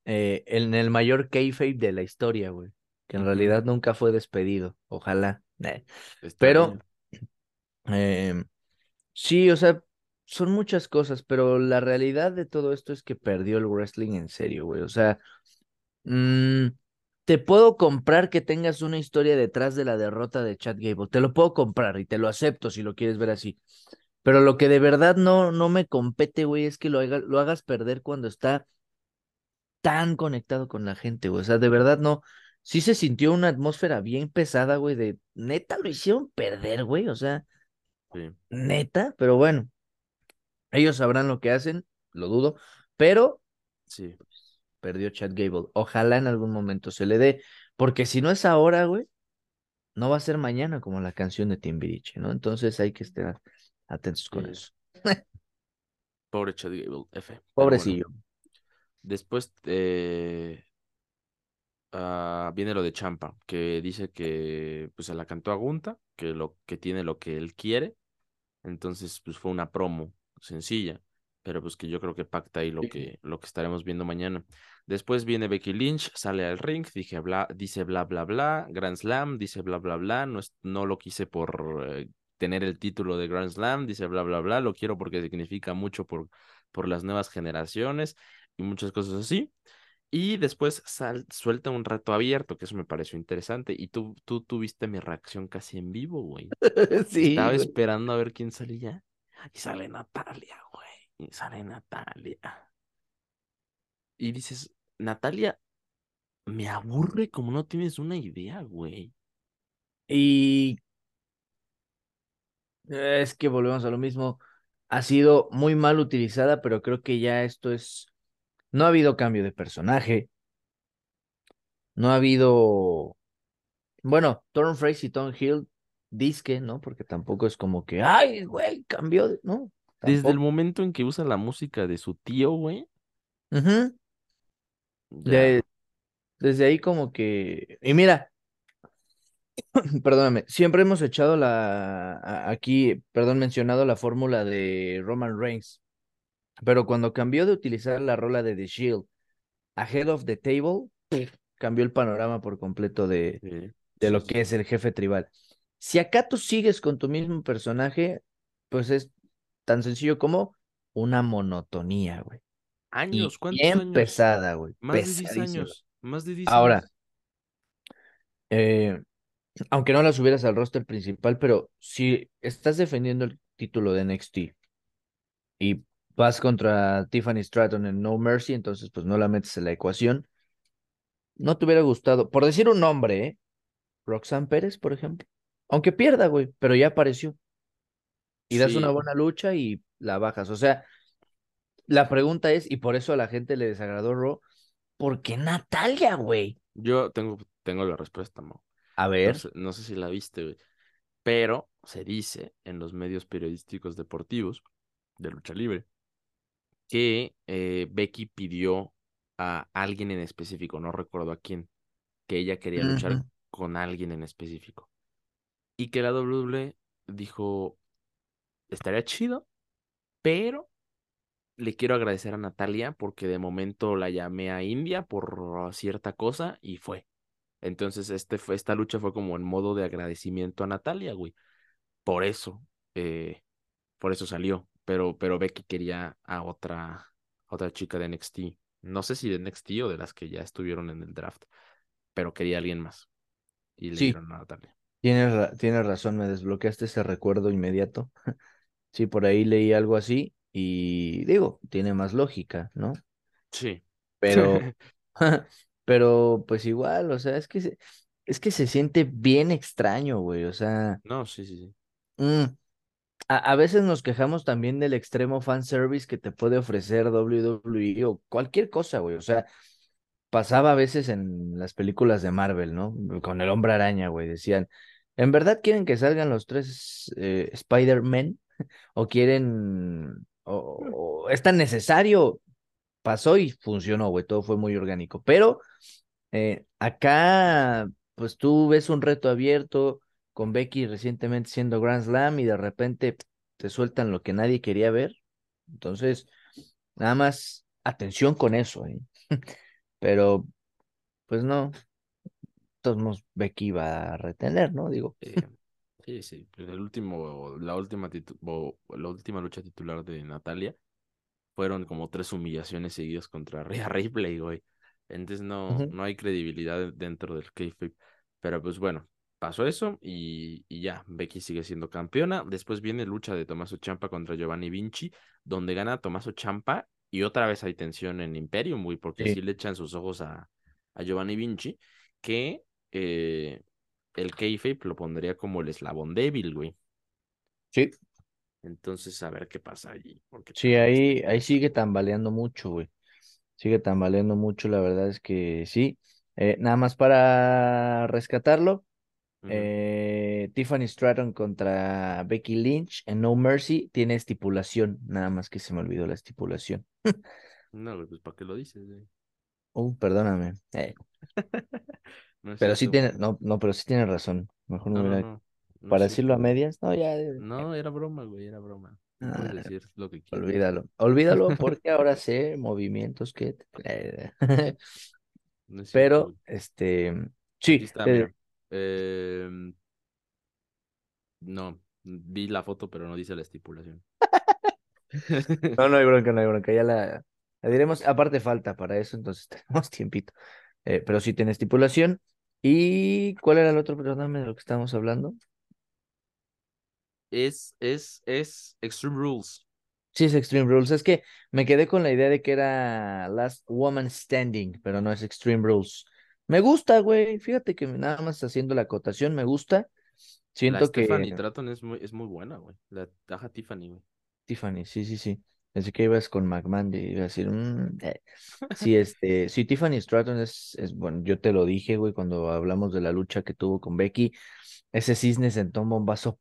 S2: eh, en el mayor kayfabe de la historia, güey, que en realidad nunca fue despedido, ojalá. eh. Pero, eh, sí, o sea, son muchas cosas, pero la realidad de todo esto es que perdió el wrestling en serio, güey. O sea, mm, te puedo comprar que tengas una historia detrás de la derrota de Chad Gable. Te lo puedo comprar y te lo acepto si lo quieres ver así. Pero lo que de verdad no, no me compete, güey, es que lo, haga- lo hagas perder cuando está tan conectado con la gente, güey. O sea, de verdad no. Sí se sintió una atmósfera bien pesada, güey, de neta lo hicieron perder, güey. O sea,
S1: Sí.
S2: neta, pero bueno, ellos sabrán lo que hacen, lo dudo, pero
S1: Sí.
S2: perdió Chad Gable. Ojalá en algún momento se le dé, porque si no es ahora, güey, no va a ser mañana como la canción de Timbiriche, ¿no? Entonces hay que estar atentos con
S1: Sí.
S2: eso.
S1: Pobre Chad Gable, F. Bueno,
S2: Pobrecillo.
S1: después eh, ah, viene lo de Champa, que dice que pues se la cantó a Gunta, que lo que tiene lo que él quiere. Entonces, pues fue una promo sencilla, pero pues que yo creo que pacta ahí lo que, lo que estaremos viendo mañana. Después viene Becky Lynch, sale al ring, dije bla, dice bla bla bla, Grand Slam, dice bla bla bla, no, es- no lo quise por eh, tener el título de Grand Slam, dice bla bla bla, lo quiero porque significa mucho por, por las nuevas generaciones y muchas cosas así. Y después sal- suelta un rato abierto, que eso me pareció interesante. Y tú, tú tuviste mi reacción casi en vivo, güey.
S2: Sí,
S1: Estaba
S2: güey.
S1: esperando a ver quién salía. Y sale Natalia, güey. Y sale Natalia. Y dices, Natalia, me aburre como no tienes una idea, güey.
S2: Y es que volvemos a lo mismo. ha sido muy mal utilizada, pero creo que ya esto es, no ha habido cambio de personaje, no ha habido, bueno, Thorn Fraser y Tom Hill, disque, ¿no? Porque tampoco es como que, ay, güey, cambió, de... ¿no?
S1: Desde el momento en que usa la música de su tío, güey.
S2: de, desde ahí como que, y mira, perdóname, siempre hemos echado la, aquí, perdón, mencionado la fórmula de Roman Reigns, pero cuando cambió de utilizar la rola de The Shield ahead of the table, cambió el panorama por completo de, de lo que es el jefe tribal. Si acá tú sigues con tu mismo personaje, pues es tan sencillo como una monotonía, güey.
S1: Años, ¿cuántos
S2: bien
S1: años?
S2: pesada, güey.
S1: Más de 10 años. Más de 10
S2: Ahora, eh, aunque no la subieras al roster principal, pero si estás defendiendo el título de NXT y vas contra Tiffany Stratton en No Mercy, entonces pues no la metes en la ecuación. No te hubiera gustado, por decir un nombre, ¿eh? Roxanne Pérez, por ejemplo. Aunque pierda, güey, pero ya apareció. Y das una buena lucha y la bajas. O sea, la pregunta es, y por eso a la gente le desagradó Ro, ¿por qué Natalia, güey?
S1: Yo tengo, tengo la respuesta, Mo.
S2: A ver.
S1: No sé, si la viste, güey. Pero se dice en los medios periodísticos deportivos de lucha libre que eh, Becky pidió a alguien en específico, no recuerdo a quién, que ella quería luchar con alguien en específico. Y que la WWE dijo, estaría chido, pero le quiero agradecer a Natalia porque de momento la llamé a India por cierta cosa y fue. Entonces, este fue, esta lucha fue como en modo de agradecimiento a Natalia, güey. Por eso, eh, por eso salió. Pero, pero Becky quería a otra, otra chica de NXT. No sé si de NXT o de las que ya estuvieron en el draft, pero quería a alguien más. Y le dieron a Natalia.
S2: Tienes, tienes razón, me desbloqueaste ese recuerdo inmediato. sí, por ahí leí algo así y digo, tiene más lógica, ¿no?
S1: Sí.
S2: Pero, Pero pues igual, o sea, es que se, es que se siente bien extraño, güey, o sea.
S1: No, sí, sí, sí.
S2: Mm, a, a, veces nos quejamos también del extremo fanservice que te puede ofrecer WWE o cualquier cosa, güey, o sea, pasaba a veces en las películas de Marvel, ¿no? Con el hombre araña, güey, decían, ¿en verdad quieren que salgan los tres eh, Spider-Man? ¿O quieren, o, o es tan necesario? Pasó y funcionó, güey, todo fue muy orgánico. Pero eh, acá, pues tú ves un reto abierto con Becky recientemente siendo Grand Slam y de repente te sueltan lo que nadie quería ver. Entonces, nada más atención con eso, ¿eh? Pero, pues no, todos Becky va a retener, ¿no? Digo.
S1: sí, sí, pues el último, la última, la última lucha titular de Natalia fueron como tres humillaciones seguidas contra Rhea Ripley, güey. Entonces no, no hay credibilidad dentro del kayfabe. Pero pues bueno, pasó eso y, y, ya, Becky sigue siendo campeona. Después viene lucha de Tommaso Champa contra Giovanni Vinci, donde gana Tommaso Champa y otra vez hay tensión en Imperium, güey, porque sí. le echan sus ojos a, a Giovanni Vinci, que eh, el kayfabe lo pondría como el eslabón débil, güey.
S2: Sí.
S1: Entonces, a ver qué pasa allí. Porque
S2: sí, ahí, ahí sigue tambaleando mucho, güey. Sigue tambaleando mucho, la verdad es que sí. Eh, nada más para rescatarlo. eh, Tiffany Stratton contra Becky Lynch en No Mercy tiene estipulación. Nada más que se me olvidó la estipulación.
S1: no, pues ¿para qué lo dices? Güey?
S2: Uh, perdóname. Eh. no pero sí tiene, no, no, pero sí tiene razón. Mejor no, hubiera... no, para decirlo a medias, no, ya.
S1: No, era broma, güey, era broma. Ah, puedes decir lo que quieras.
S2: Olvídalo, olvídalo porque ahora sé movimientos que. no Pero, este. Sí.
S1: Está, eh... Eh... No, vi la foto, pero no dice la estipulación.
S2: no, no hay bronca, no hay bronca. Ya la, la diremos. Aparte, falta para eso, entonces tenemos tiempito. Eh, pero sí tiene estipulación. ¿Y cuál era el otro programa de lo que estábamos hablando?
S1: Es, es, es Extreme Rules.
S2: Sí, es Extreme Rules. Es que me quedé con la idea de que era Last Woman Standing, pero no es Extreme Rules. Me gusta, güey. Fíjate que nada más haciendo la acotación, me gusta. Siento
S1: la
S2: que.
S1: Tiffany Tratton es muy, es muy buena, güey. La taja Tiffany, güey.
S2: Tiffany, sí, sí, sí. Pensé que ibas con McMahon y iba a decir, mm, eh. sí, este, sí, Tiffany Stratton es, es, bueno, yo te lo dije, güey, cuando hablamos de la lucha que tuvo con Becky, ese cisne sentó un bombazo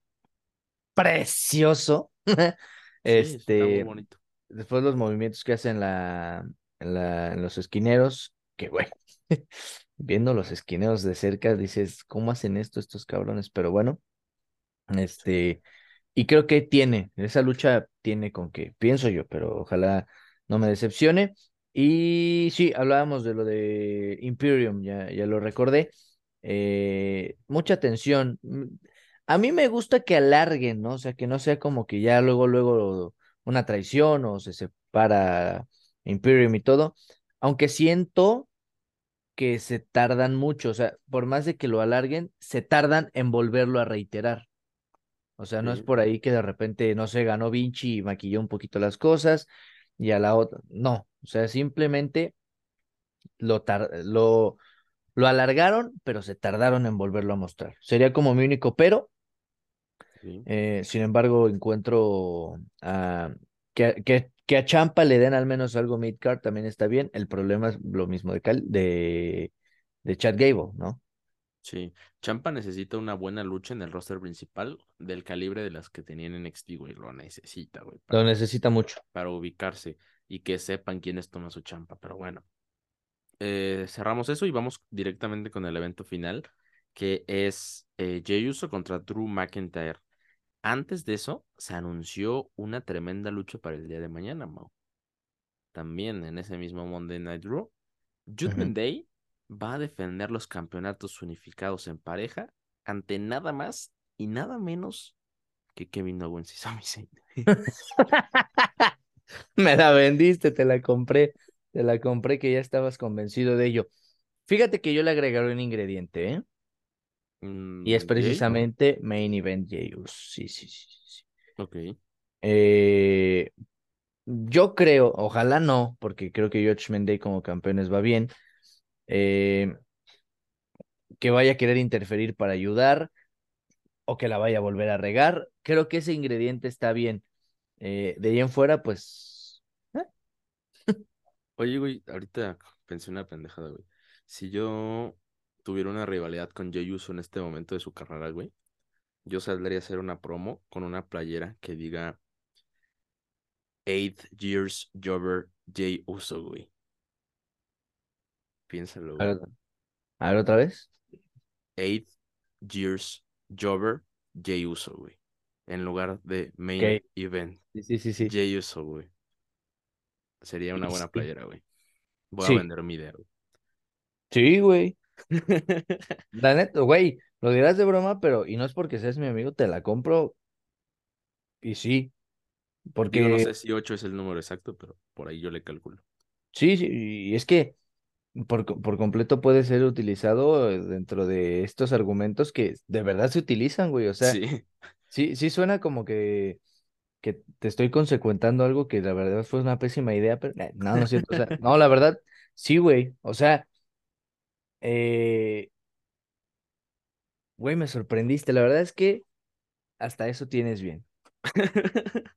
S2: precioso.
S1: Sí, está muy
S2: Este,
S1: bonito.
S2: después los movimientos que hacen la, en la, en los esquineros, que güey, viendo los esquineros de cerca, dices, ¿cómo hacen esto estos cabrones? Pero bueno, este, y creo que tiene, esa lucha tiene con qué, pienso yo, pero ojalá no me decepcione. Y sí, hablábamos de lo de Imperium, ya, ya lo recordé. Eh, mucha atención. A mí me gusta que alarguen, ¿no? O sea, que no sea como que ya luego, luego una traición o se separa Imperium y todo. Aunque siento que se tardan mucho, o sea, por más de que lo alarguen, se tardan en volverlo a reiterar. O sea, no es por ahí que de repente, no sé, ganó Vinci y maquilló un poquito las cosas y a la otra, no, o sea, simplemente lo, tar- lo, lo alargaron, pero se tardaron en volverlo a mostrar. Sería como mi único pero,
S1: sí,
S2: eh, sin embargo, encuentro que, a- que, que a Champa le den al menos algo midcard también está bien. El problema es lo mismo de, Cal- de, de Chad Gable, ¿no?
S1: sí. Champa necesita una buena lucha en el roster principal del calibre de las que tenían en NXT, güey. Lo necesita, güey,
S2: Lo
S1: para,
S2: necesita mucho.
S1: para ubicarse y que sepan quiénes toman su champa. Pero bueno, eh, cerramos eso y vamos directamente con el evento final, que es eh, Jey Uso contra Drew McIntyre. Antes de eso, se anunció una tremenda lucha para el día de mañana, Mau. También en ese mismo Monday Night Raw, Judgment. Day va a defender los campeonatos unificados en pareja ante nada más y nada menos que Kevin Owens y Sami Zayn.
S2: Me la vendiste, te la compré, te la compré que ya estabas convencido de ello. Fíjate que yo le agregaré un ingrediente, ¿eh? Y es
S1: Mm,
S2: precisamente Main Event Jeyus. Sí, sí, sí, sí.
S1: ok.
S2: Eh, yo creo, ojalá no, porque creo que Judgment Day como campeones va bien, eh, que vaya a querer interferir para ayudar o que la vaya a volver a regar. Creo que ese ingrediente está bien. Eh, de ahí en fuera, pues, eh,
S1: Oye, güey, ahorita pensé una pendejada, güey. Si yo tuviera una rivalidad con Jey Uso en este momento de su carrera, güey, yo saldría a hacer una promo con una playera que diga Eight Years Jobber Jey Uso, güey. Piénsalo,
S2: a
S1: güey.
S2: ver, a ver otra vez.
S1: Eight Years Jobber Jey Uso, güey. En lugar de Main Event
S2: sí, sí, sí, sí.
S1: Jey Uso, güey. Sería una buena playera, güey. Voy a vender mi idea, güey.
S2: sí, güey. La neta, güey, lo dirás de broma, pero, y no es porque seas mi amigo, te la compro y sí,
S1: Digo, no
S2: porque
S1: sé si 8 es el número exacto, pero por ahí yo le calculo.
S2: sí, sí, y es que por, por completo puede ser utilizado eh, dentro de estos argumentos que de verdad se utilizan, güey, o sea,
S1: Sí.
S2: sí, sí suena como que, que te estoy consecuentando algo que la verdad fue una pésima idea, pero eh, no, no es cierto, o sea, no, la verdad, sí, güey, o sea, eh, güey, me sorprendiste, la verdad es que hasta eso tienes bien.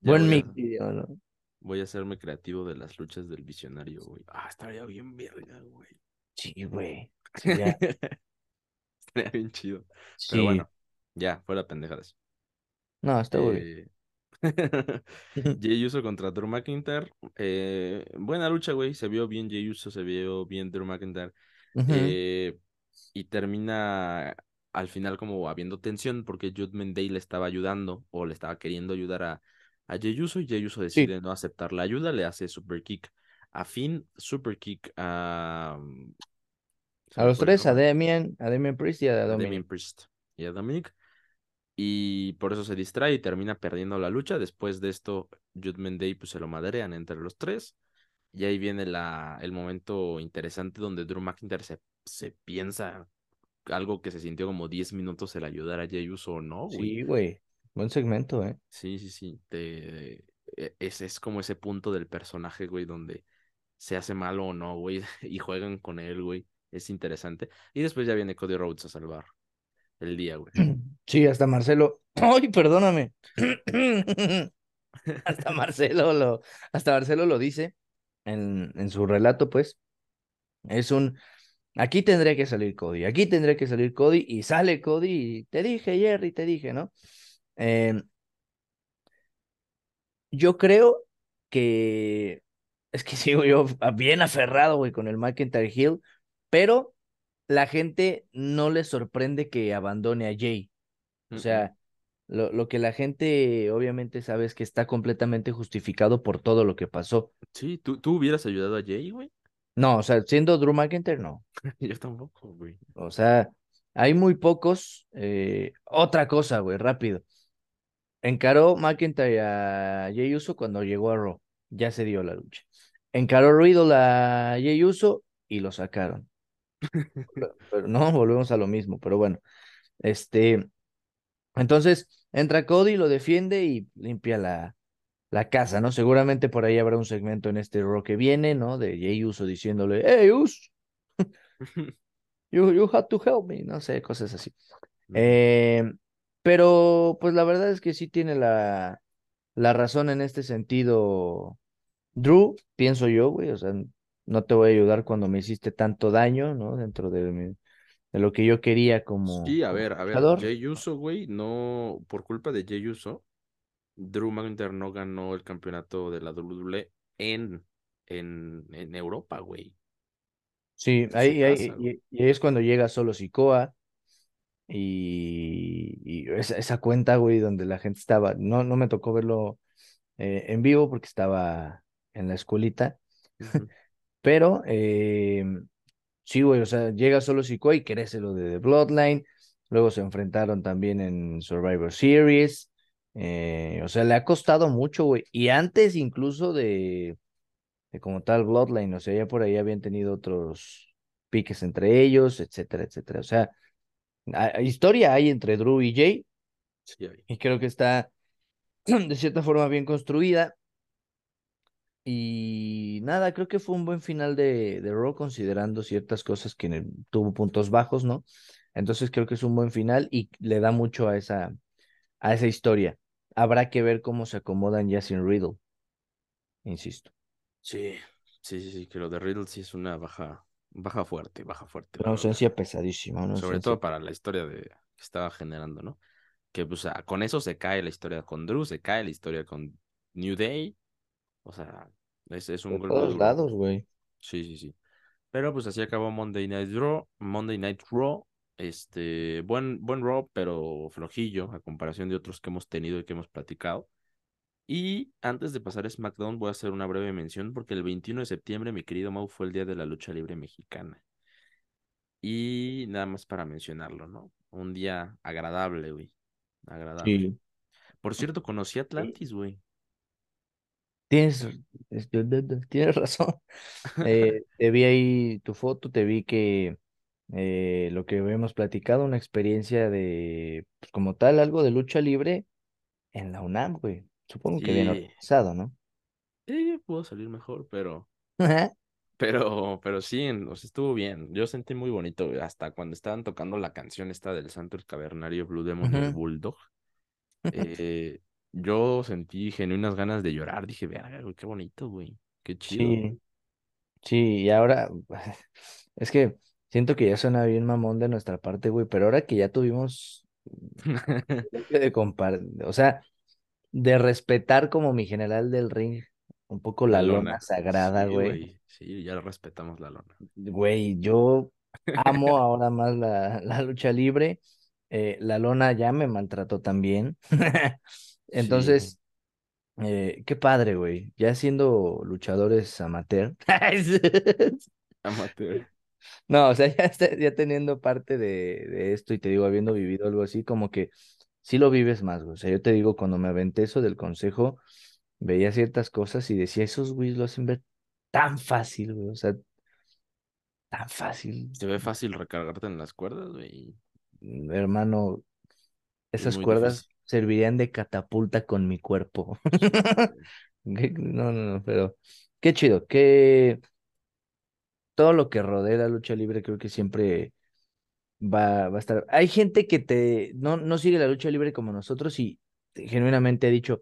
S2: Buen mix, ¿no?
S1: voy a hacerme creativo de las luchas del visionario, güey. Ah, estaría bien verga, güey.
S2: Sí, güey.
S1: Estaría bien chido. Pero
S2: sí.
S1: bueno, ya, fuera pendejadas.
S2: No, está muy bien.
S1: Eh... Jey Uso contra Drew McIntyre. Eh, buena lucha, güey. Se vio bien Jey Uso, se vio bien Drew McIntyre. Eh, y termina al final como habiendo tensión porque Judgment Day le estaba ayudando o le estaba queriendo ayudar a, a Jey Uso y Jey Uso
S2: Sí,
S1: decide no aceptar la ayuda, le hace super kick a Finn, super kick a... Se
S2: a los tres, a. Damien, a Damien Priest y a
S1: A Damien
S2: Dominic.
S1: Priest y a Dominic. Y por eso se distrae y termina perdiendo la lucha. Después de esto, Judgment Day pues, se lo madrean entre los tres. Y ahí viene la, el momento interesante donde Drew McIntyre se, se piensa algo que se sintió como 10 minutos el ayudar a Jey Uso o no, güey.
S2: Sí, güey. Buen segmento, ¿eh?
S1: Sí, sí, sí. Te- e- ese es como ese punto del personaje, güey, donde se hace malo o no, güey, y juegan con él, güey. Es interesante. Y después ya viene Cody Rhodes a salvar el día, güey.
S2: Sí, hasta Marcelo. Ay, perdóname. Hasta Marcelo lo, hasta Marcelo lo dice en, en su relato, pues. Es un, aquí tendría que salir Cody, aquí tendría que salir Cody y sale Cody y te dije, Jerry, te dije, ¿no? Eh, yo creo que es que sigo yo bien aferrado, güey, con el McIntyre Hill, pero la gente no le sorprende que abandone a Jay. O sea, lo, lo, que la gente obviamente sabe es que está completamente justificado por todo lo que pasó.
S1: Sí, ¿tú, tú hubieras ayudado a Jay, güey?
S2: No, o sea, siendo Drew McIntyre, no.
S1: Yo tampoco, güey.
S2: O sea, hay muy pocos. Eh, otra cosa, güey, rápido. Encaró McIntyre a Jey Uso cuando llegó a Raw. Ya se dio la lucha. Encaró Riddle a Jey Uso y lo sacaron. pero, no, volvemos a lo mismo, pero bueno. Este, entonces entra Cody, lo defiende y limpia la, la casa, ¿no? Seguramente por ahí habrá un segmento en este Raw que viene, ¿no? De Jey Uso diciéndole, hey, Uso, you, you have to help me, no sé, cosas así. Eh, pero, pues la verdad es que sí tiene la, la razón en este sentido, Drew, pienso yo, güey, o sea, no te voy a ayudar cuando me hiciste tanto daño, ¿no? Dentro de, mi, de lo que yo quería como.
S1: Sí, a ver, a ver, Jey Uso, güey, no, por culpa de Jey Uso, Drew McIntyre no ganó el campeonato de la WWE en, en, en Europa, güey.
S2: Sí, ahí, ahí, y, y, es cuando llega solo Sikoa y, y esa, esa, cuenta, güey, donde la gente estaba, no, no me tocó verlo eh, en vivo porque estaba en la escuelita, uh -huh. pero eh, sí, güey, o sea, llega solo Sikoa y crece lo de The Bloodline, luego se enfrentaron también en Survivor Series, eh, o sea, le ha costado mucho, güey, y antes incluso de, de como tal Bloodline, o sea, ya por ahí habían tenido otros piques entre ellos, etcétera, etcétera, o sea, historia hay entre Drew y Jay.
S1: Sí.
S2: Y creo que está de cierta forma bien construida. Y nada, creo que fue un buen final de, de Raw considerando ciertas cosas que tuvo puntos bajos, ¿no? Entonces creo que es un buen final y le da mucho a esa, a esa historia. Habrá que ver cómo se acomodan ya sin Riddle. Insisto.
S1: Sí, sí, sí, sí, que lo de Riddle sí es una baja, baja fuerte, baja fuerte.
S2: Una ausencia pesadísima. Una
S1: Sobre
S2: ausencia...
S1: todo para la historia de, que estaba generando, ¿no? Que pues, con eso se cae la historia con Drew, se cae la historia con New Day. O sea, es, es un
S2: Por golpe. todos lados, güey.
S1: Sí, sí, sí. Pero pues así acabó Monday Night Raw. Monday Night Raw. Este, buen, buen Raw, pero flojillo a comparación de otros que hemos tenido y que hemos platicado. Y antes de pasar a SmackDown, voy a hacer una breve mención porque el 21 de septiembre, mi querido Mau, fue el día de la lucha libre mexicana. Y nada más para mencionarlo, ¿no? Un día agradable, güey. Agradable. Sí. Por cierto, conocí Atlantis, güey.
S2: Tienes, tienes razón. Eh, te vi ahí tu foto, te vi que eh, lo que hemos platicado, una experiencia de, pues, como tal, algo de lucha libre en la UNAM, güey. Supongo sí. que bien organizado, ¿no?
S1: Sí, pudo salir mejor, pero. pero, pero sí, o sea, estuvo bien. Yo sentí muy bonito, hasta cuando estaban tocando la canción esta del Santo el Cavernario Blue Demon uh -huh. del Bulldog. Eh, yo sentí genuinas ganas de llorar. Dije, verga, güey, qué bonito, güey. Qué chido.
S2: Sí. Sí, y ahora es que siento que ya suena bien mamón de nuestra parte, güey, pero ahora que ya tuvimos de comparar, o sea, de respetar como mi general del ring un poco la, la lona. lona. sagrada, güey.
S1: Sí, sí, ya respetamos la lona.
S2: Güey, yo amo ahora más la, la lucha libre. Eh, la lona ya me maltrató también. Entonces, sí. eh, qué padre, güey. Ya siendo luchadores amateur.
S1: amateur.
S2: No, o sea, ya, ya teniendo parte de, de esto y te digo, habiendo vivido algo así, como que sí lo vives más, güey. O sea, yo te digo, cuando me aventé eso del consejo, veía ciertas cosas y decía, esos güeyes lo hacen ver tan fácil, güey. O sea, tan fácil.
S1: Se ve fácil recargarte en las cuerdas, güey.
S2: Hermano, esas cuerdas difícil. Servirían de catapulta con mi cuerpo. no, no, no, pero qué chido, qué todo lo que rodea la lucha libre creo que siempre va, va a estar. Hay gente que te no, no sigue la lucha libre como nosotros y genuinamente ha dicho,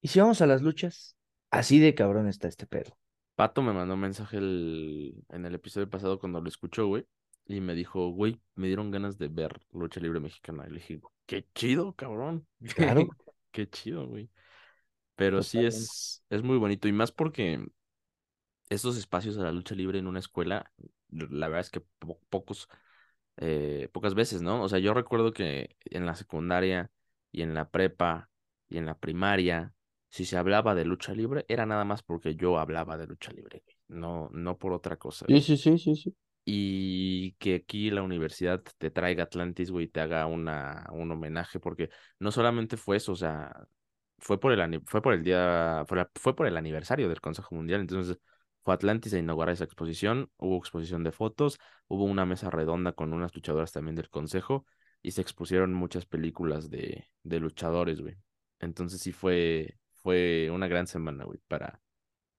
S2: ¿Y si vamos a las luchas? Así de cabrón está este pedo.
S1: Pato me mandó un mensaje el- en el episodio pasado cuando lo escuchó, güey. Y me dijo, güey, me dieron ganas de ver lucha libre mexicana. Y le dije, qué chido, cabrón.
S2: Claro.
S1: Qué chido, güey. Pero sí es, es muy bonito. Y más porque estos espacios de la lucha libre en una escuela, la verdad es que po- pocos, eh, pocas veces, ¿no? O sea, yo recuerdo que en la secundaria y en la prepa y en la primaria, si se hablaba de lucha libre, era nada más porque yo hablaba de lucha libre. No, no por otra cosa,
S2: Sí, sí, sí, sí, sí.
S1: Y que aquí la universidad te traiga Atlantis, güey, y te haga una, un homenaje, porque no solamente fue eso, o sea, fue por el, fue por el día, fue, fue por el aniversario del Consejo Mundial, entonces fue Atlantis a inaugurar esa exposición, hubo exposición de fotos, hubo una mesa redonda con unas luchadoras también del Consejo, y se expusieron muchas películas de, de luchadores, güey. Entonces sí fue, fue una gran semana, güey, para,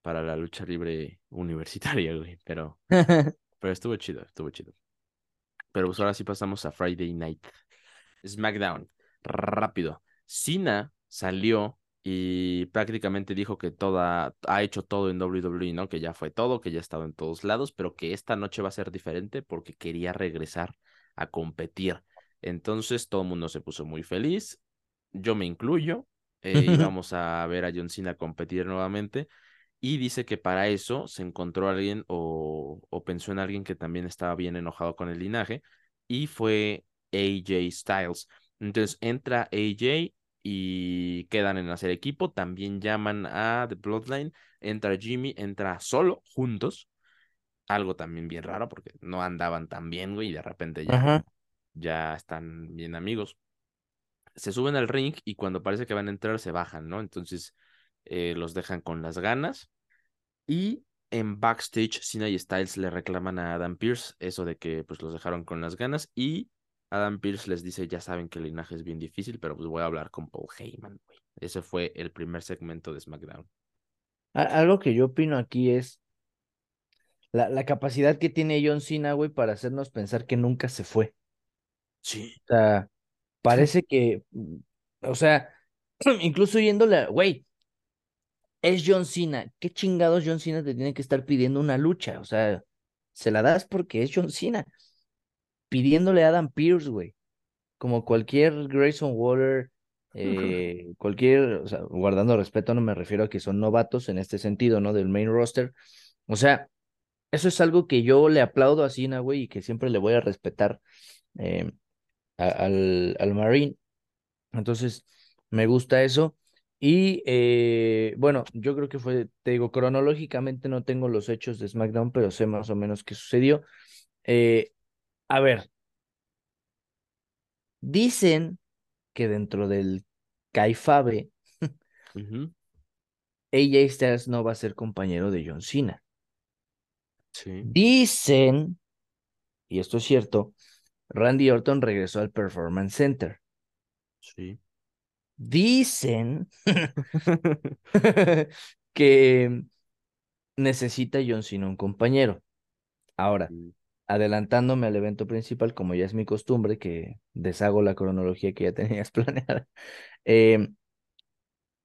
S1: para la lucha libre universitaria, güey, pero... Pero estuvo chido, estuvo chido. Pero pues ahora sí pasamos a Friday Night. SmackDown. Rápido. Cena salió y prácticamente dijo que toda, ha hecho todo en WWE, ¿no? Que ya fue todo, que ya ha estado en todos lados, pero que esta noche va a ser diferente porque quería regresar a competir. Entonces todo el mundo se puso muy feliz. Yo me incluyo. Eh, íbamos a ver a John Cena competir nuevamente. Y dice que para eso se encontró alguien o, o pensó en alguien que también estaba bien enojado con el linaje y fue AJ Styles. Entonces entra AJ y quedan en hacer equipo. También llaman a The Bloodline. Entra Jimmy, entra solo, juntos. Algo también bien raro porque no andaban tan bien, güey, y de repente ya,
S2: Ajá.
S1: ya están bien amigos. Se suben al ring y cuando parece que van a entrar se bajan, ¿no? Entonces eh, los dejan con las ganas. Y en backstage, Cena y Styles le reclaman a Adam Pierce eso de que pues los dejaron con las ganas. Y Adam Pierce les dice, ya saben que el linaje es bien difícil, pero pues voy a hablar con Paul Heyman, güey. Ese fue el primer segmento de SmackDown.
S2: Algo que yo opino aquí es la, la capacidad que tiene John Cena, güey, para hacernos pensar que nunca se fue.
S1: Sí.
S2: O sea, parece que, o sea, incluso yéndole, güey, es John Cena. ¿Qué chingados John Cena te tiene que estar pidiendo una lucha? O sea, se la das porque es John Cena. Pidiéndole a Adam Pierce, güey. Como cualquier Grayson Waller, eh, cualquier, o sea, guardando respeto, no me refiero a que son novatos en este sentido, ¿no? Del main roster. O sea, eso es algo que yo le aplaudo a Cena, güey, y que siempre le voy a respetar eh, a- al, al Marine. Entonces, me gusta eso. Y eh, bueno, yo creo que fue, te digo, cronológicamente no tengo los hechos de SmackDown, pero sé más o menos qué sucedió. Eh, a ver, dicen que dentro del Caifabe, AJ Styles no va a ser compañero de John Cena.
S1: Sí.
S2: Dicen, y esto es cierto, Randy Orton regresó al Performance Center.
S1: Sí.
S2: Dicen que necesita John Cena un compañero. Ahora, adelantándome al evento principal, como ya es mi costumbre, que deshago la cronología que ya tenías planeada, eh,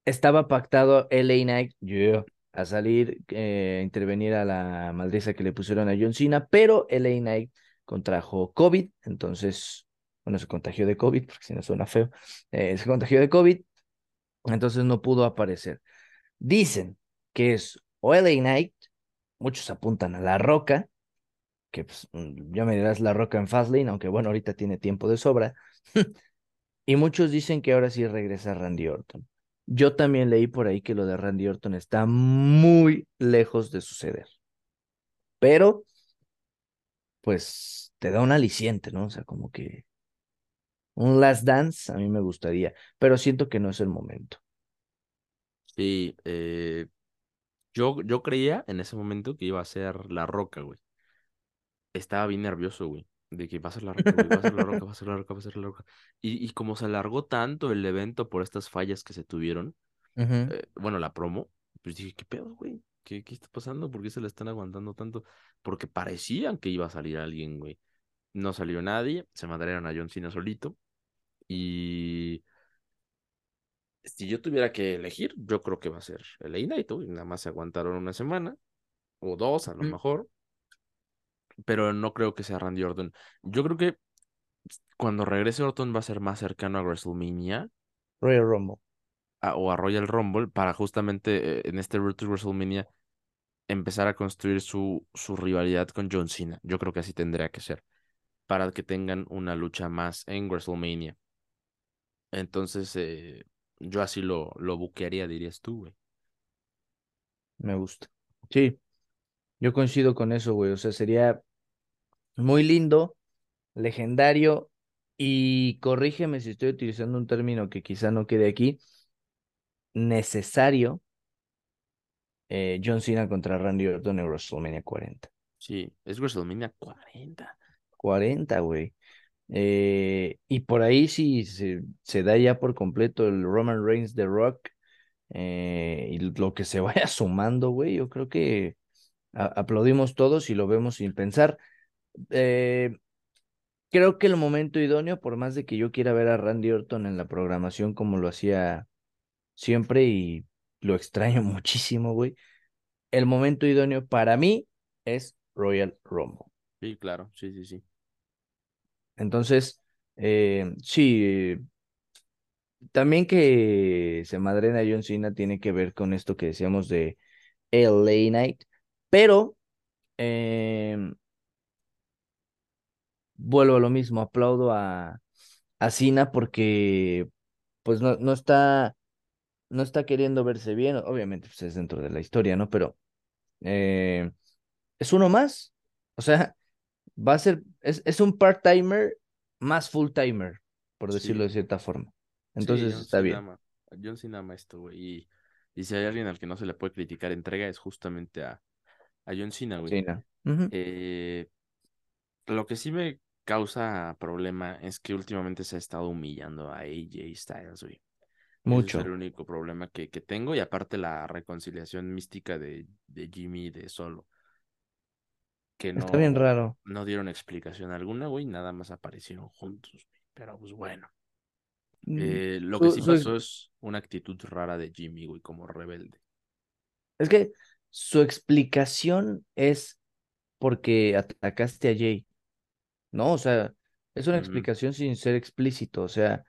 S2: estaba pactado LA Knight yeah, a salir, eh, a intervenir a la madriza que le pusieron a John Cena, pero LA Knight contrajo COVID, entonces, bueno, se contagió de COVID, porque si no suena feo, eh, se contagió de COVID, entonces no pudo aparecer. Dicen que es o LA Knight, muchos apuntan a La Roca, que pues, mm, ya me dirás La Roca en Fastlane, aunque bueno, ahorita tiene tiempo de sobra. y muchos dicen que ahora sí regresa Randy Orton. Yo también leí por ahí que lo de Randy Orton está muy lejos de suceder. Pero, pues, te da un aliciente, ¿no? O sea, como que un last dance a mí me gustaría, pero siento que no es el momento.
S1: Sí, eh, yo, yo creía en ese momento que iba a ser La Roca, güey. Estaba bien nervioso, güey. De que va a ser La Roca, güey, va a ser La Roca, va a ser La Roca, va a ser La Roca. Y, y como se alargó tanto el evento por estas fallas que se tuvieron, eh, bueno, la promo, pues dije, ¿qué pedo, güey? ¿Qué, qué está pasando? ¿Por qué se la están aguantando tanto? Porque parecían que iba a salir alguien, güey. No salió nadie, se mandaron a John Cena solito. Y si yo tuviera que elegir, yo creo que va a ser el y nada más se aguantaron una semana o dos a lo mejor, pero no creo que sea Randy Orton. Yo creo que cuando regrese Orton va a ser más cercano a WrestleMania.
S2: Royal Rumble.
S1: o a Royal Rumble para justamente eh, en este Road to WrestleMania empezar a construir su, su rivalidad con John Cena. Yo creo que así tendría que ser para que tengan una lucha más en WrestleMania. Entonces, eh, yo así lo, lo buquearía, dirías tú, güey.
S2: Me gusta. Sí, yo coincido con eso, güey. O sea, sería muy lindo, legendario y corrígeme si estoy utilizando un término que quizá no quede aquí, necesario eh, John Cena contra Randy Orton en WrestleMania 40.
S1: Sí, es WrestleMania 40.
S2: 40, güey. Eh, y por ahí sí se, da ya por completo el Roman Reigns de Rock. Eh, y lo que se vaya sumando, güey, yo creo que aplaudimos todos y lo vemos sin pensar. Eh, creo que el momento idóneo, por más de que yo quiera ver a Randy Orton en la programación como lo hacía siempre y lo extraño muchísimo, güey. El momento idóneo para mí es Royal Rumble.
S1: Sí, claro, sí, sí, sí.
S2: Entonces, eh, sí, también que se madrena John Cena tiene que ver con esto que decíamos de LA Night, pero em, vuelvo a lo mismo, aplaudo a, a Cena porque pues no, no está no está queriendo verse bien, obviamente pues es dentro de la historia, ¿no? Pero eh, es uno más, o sea, va a ser, es, es un part-timer más full-timer, por decirlo de cierta forma. Entonces está bien.
S1: John Cena ama esto, güey, y, y, si hay alguien al que no se le puede criticar entrega es justamente a, a John Cena, güey. eh, lo que sí me causa problema es que últimamente se ha estado humillando a AJ Styles, güey.
S2: Mucho.
S1: es el único problema que, que, tengo. Y aparte la reconciliación mística de, de Jimmy de solo. Que no,
S2: Está bien raro.
S1: No dieron explicación alguna, güey. Nada más aparecieron juntos. Pero pues bueno. Mm, eh, lo que sí pasó es una actitud rara de Jimmy, güey, como rebelde.
S2: Es que su explicación es porque atacaste a Jay. No, o sea, es una explicación sin ser explícito. O sea,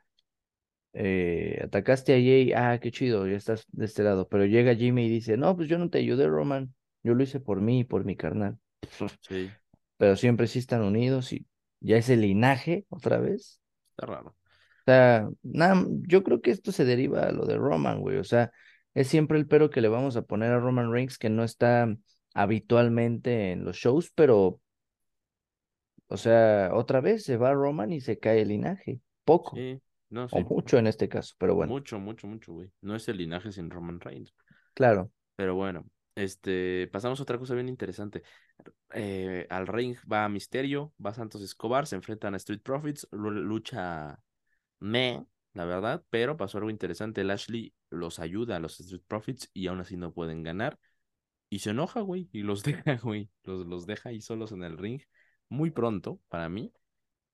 S2: eh, atacaste a Jay, ah, qué chido, ya estás de este lado, pero llega Jimmy y dice, no, pues yo no te ayudé, Roman, yo lo hice por mí y por mi carnal.
S1: Sí.
S2: Pero siempre sí están unidos y ya es el linaje otra vez.
S1: Está raro.
S2: O sea, nada, yo creo que esto se deriva a lo de Roman, güey, o sea, es siempre el pero que le vamos a poner a Roman Reigns que no está habitualmente en los shows, pero, o sea, otra vez se va Roman y se cae el linaje, poco.
S1: Sí. No,
S2: O mucho en este caso, pero bueno.
S1: Mucho, mucho, mucho, güey. No es el linaje sin Roman Reigns.
S2: Claro.
S1: Pero bueno, este, pasamos a otra cosa bien interesante. Eh, al ring va Misterio, va Santos Escobar, se enfrentan a Street Profits, lucha me, la verdad, pero pasó algo interesante. Lashley los ayuda a los Street Profits y aún así no pueden ganar. Y se enoja, güey, y los deja, güey. Los, los deja ahí solos en el ring. Muy pronto, para mí.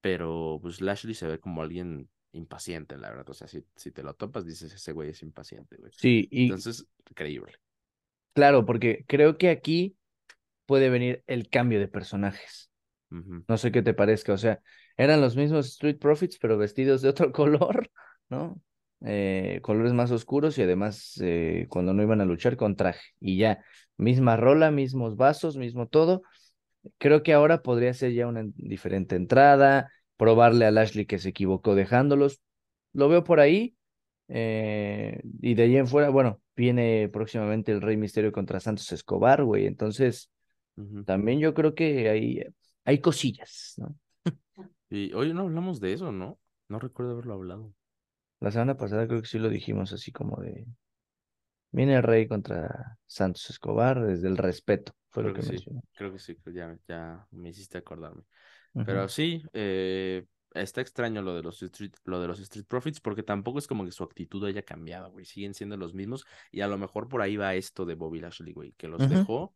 S1: Pero pues Lashley se ve como alguien impaciente, la verdad. O sea, si, si te lo topas, dices, ese güey es impaciente, güey.
S2: Sí, y...
S1: Entonces, increíble.
S2: Claro, porque creo que aquí puede venir el cambio de personajes. No sé qué te parezca, o sea, eran los mismos Street Profits, pero vestidos de otro color, ¿no? Eh, colores más oscuros y además eh, cuando no iban a luchar con traje. Y ya, misma rola, mismos vasos, mismo todo. Creo que ahora podría ser ya una diferente entrada, probarle a Lashley que se equivocó dejándolos. Lo veo por ahí. Eh, y de ahí en fuera, bueno, viene próximamente el Rey Misterio contra Santos Escobar, güey. Entonces, también yo creo que hay, hay cosillas, ¿no?
S1: Y hoy no hablamos de eso, ¿no? No recuerdo haberlo hablado.
S2: La semana pasada creo que sí lo dijimos así como de... Viene el Rey contra Santos Escobar desde el respeto, fue lo que, mencionó.
S1: Creo que sí, ya, ya me hiciste acordarme. Pero sí, eh, está extraño lo de los Street, lo de los Street Profits, porque tampoco es como que su actitud haya cambiado, güey. Siguen siendo los mismos. Y a lo mejor por ahí va esto de Bobby Lashley, güey, que los dejó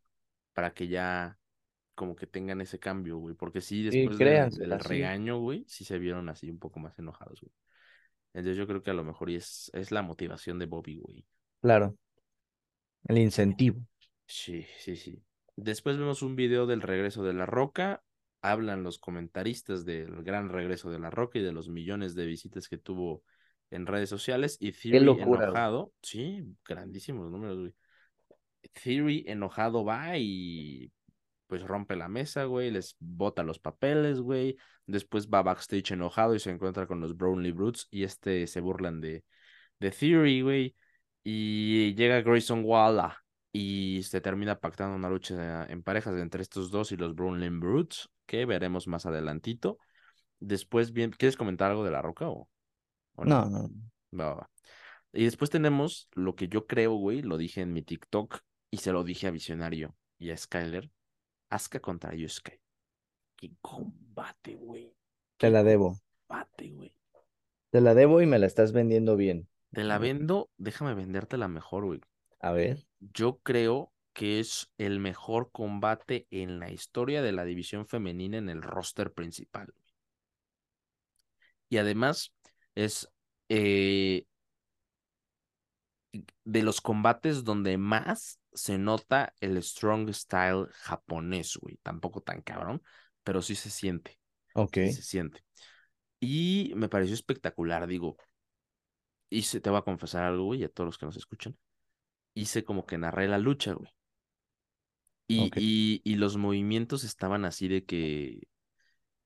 S1: para que ya como que tengan ese cambio, güey. Porque sí, después del, regaño, güey, sí se vieron así un poco más enojados, güey. Entonces yo creo que a lo mejor es, es la motivación de Bobby, güey.
S2: Claro. El incentivo.
S1: Sí, sí, sí. Después vemos un video del regreso de La Roca. Hablan los comentaristas del gran regreso de La Roca y de los millones de visitas que tuvo en redes sociales. Y Theory
S2: locura, güey.
S1: enojado. Sí, grandísimos números, güey. Theory enojado va y pues rompe la mesa, güey, les bota los papeles, güey. Después va backstage enojado y se encuentra con los Brownlee Brutes y este se burlan de, de Theory, güey. Y llega Grayson Waller y se termina pactando una lucha en parejas entre estos dos y los Brownlee Brutes, que veremos más adelantito. Después, bien, ¿quieres comentar algo de La Roca o, o
S2: No, no.
S1: Va, va, va. Y después tenemos lo que yo creo, güey, lo dije en mi TikTok y se lo dije a Visionario y a Skyler. Asuka contra Yusuke. Qué combate, güey.
S2: Te la debo.
S1: combate, güey.
S2: Te la debo y me la estás vendiendo bien.
S1: Te la vendo, déjame vendértela mejor, güey.
S2: A ver.
S1: Yo creo que es el mejor combate en la historia de la división femenina en el roster principal. Y además es eh, de los combates donde más se nota el strong style japonés, güey. Tampoco tan cabrón, pero sí se siente.
S2: Ok.
S1: sí se siente. Y me pareció espectacular, digo. Hice, te voy a confesar algo, güey, a todos los que nos escuchan. Hice como que narré la lucha, güey. Y, y, y los movimientos estaban así de que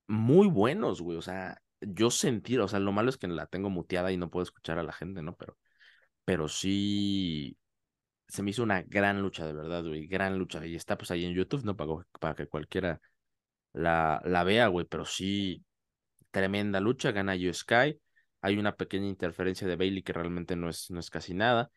S1: muy buenos, güey. O sea, yo sentí, o sea, lo malo es que la tengo muteada y no puedo escuchar a la gente, ¿no? Pero, pero sí se me hizo una gran lucha, de verdad, güey. Gran lucha. Y está pues ahí en YouTube, ¿no? Para, para que cualquiera la, la vea, güey. Pero sí, tremenda lucha. Gana Io Sky. Hay una pequeña interferencia de Bailey que realmente no es, no es casi nada.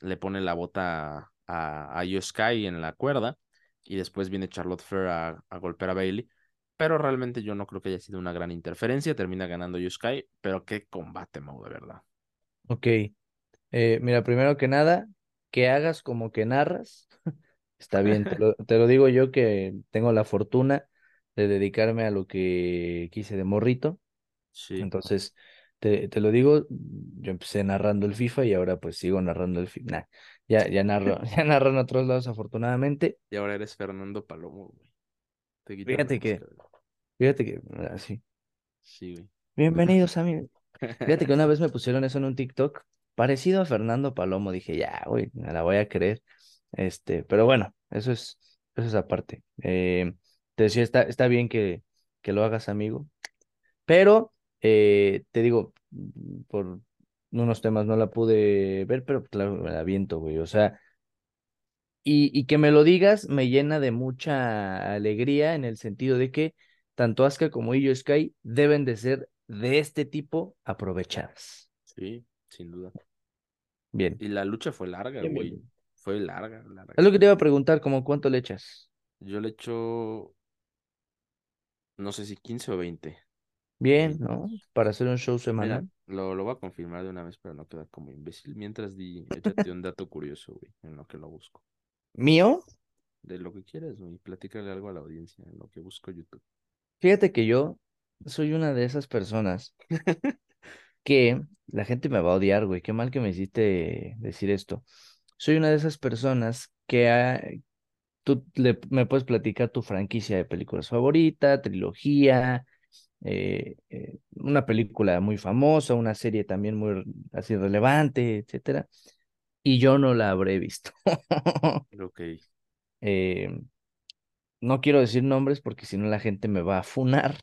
S1: Le pone la bota a, a Io Sky en la cuerda. Y después viene Charlotte Flair a, a golpear a Bailey. Pero realmente yo no creo que haya sido una gran interferencia. Termina ganando Io Sky. Pero qué combate, Mau, de verdad.
S2: Ok. Eh, mira, primero que nada, que hagas como que narras. Está bien, te lo, te lo digo yo que tengo la fortuna de dedicarme a lo que quise de morrito.
S1: Sí.
S2: Entonces, te, te lo digo, yo empecé narrando el FIFA y ahora pues sigo narrando el FIFA. Nah, ya, ya narro, ya narro en otros lados afortunadamente.
S1: Y ahora eres Fernando Palomo, güey. Te
S2: Fíjate que, fíjate que, así.
S1: Sí, güey.
S2: Bienvenidos a mi. Fíjate que una vez me pusieron eso en un TikTok, parecido a Fernando Palomo. Dije, ya, güey, me la voy a creer. Este, pero bueno, eso es, eso es aparte. Eh, te decía, está, está bien que, que lo hagas, amigo. Pero eh, te digo, mm, por unos temas no la pude ver, pero claro, me la aviento, güey. O sea, y, y que me lo digas me llena de mucha alegría en el sentido de que tanto Asuka como Io Sky deben de ser de este tipo aprovechadas.
S1: Sí, sin duda.
S2: Bien.
S1: Y la lucha fue larga,
S2: bien,
S1: güey.
S2: bien.
S1: Fue larga, larga.
S2: Es lo que te iba a preguntar, como cuánto le echas.
S1: Yo le echo, no sé si 15 o 20.
S2: Bien. ¿no? Para hacer un show
S1: Mira,
S2: semanal.
S1: lo, lo voy a confirmar de una vez para no quedar como imbécil. Mientras di, échate un dato curioso, güey, en lo que lo busco.
S2: Mío,
S1: De lo que quieras, güey. Platícale algo a la audiencia, en lo que busco YouTube.
S2: fíjate que yo soy una de esas personas que la gente me va a odiar, güey. Qué mal que me hiciste decir esto. Soy una de esas personas que tú le- me puedes platicar tu franquicia de películas favorita, trilogía, eh, eh, una película muy famosa, una serie también muy así relevante, etcétera, y yo no la habré visto.
S1: Ok.
S2: Eh, no quiero decir nombres porque si no la gente me va a funar,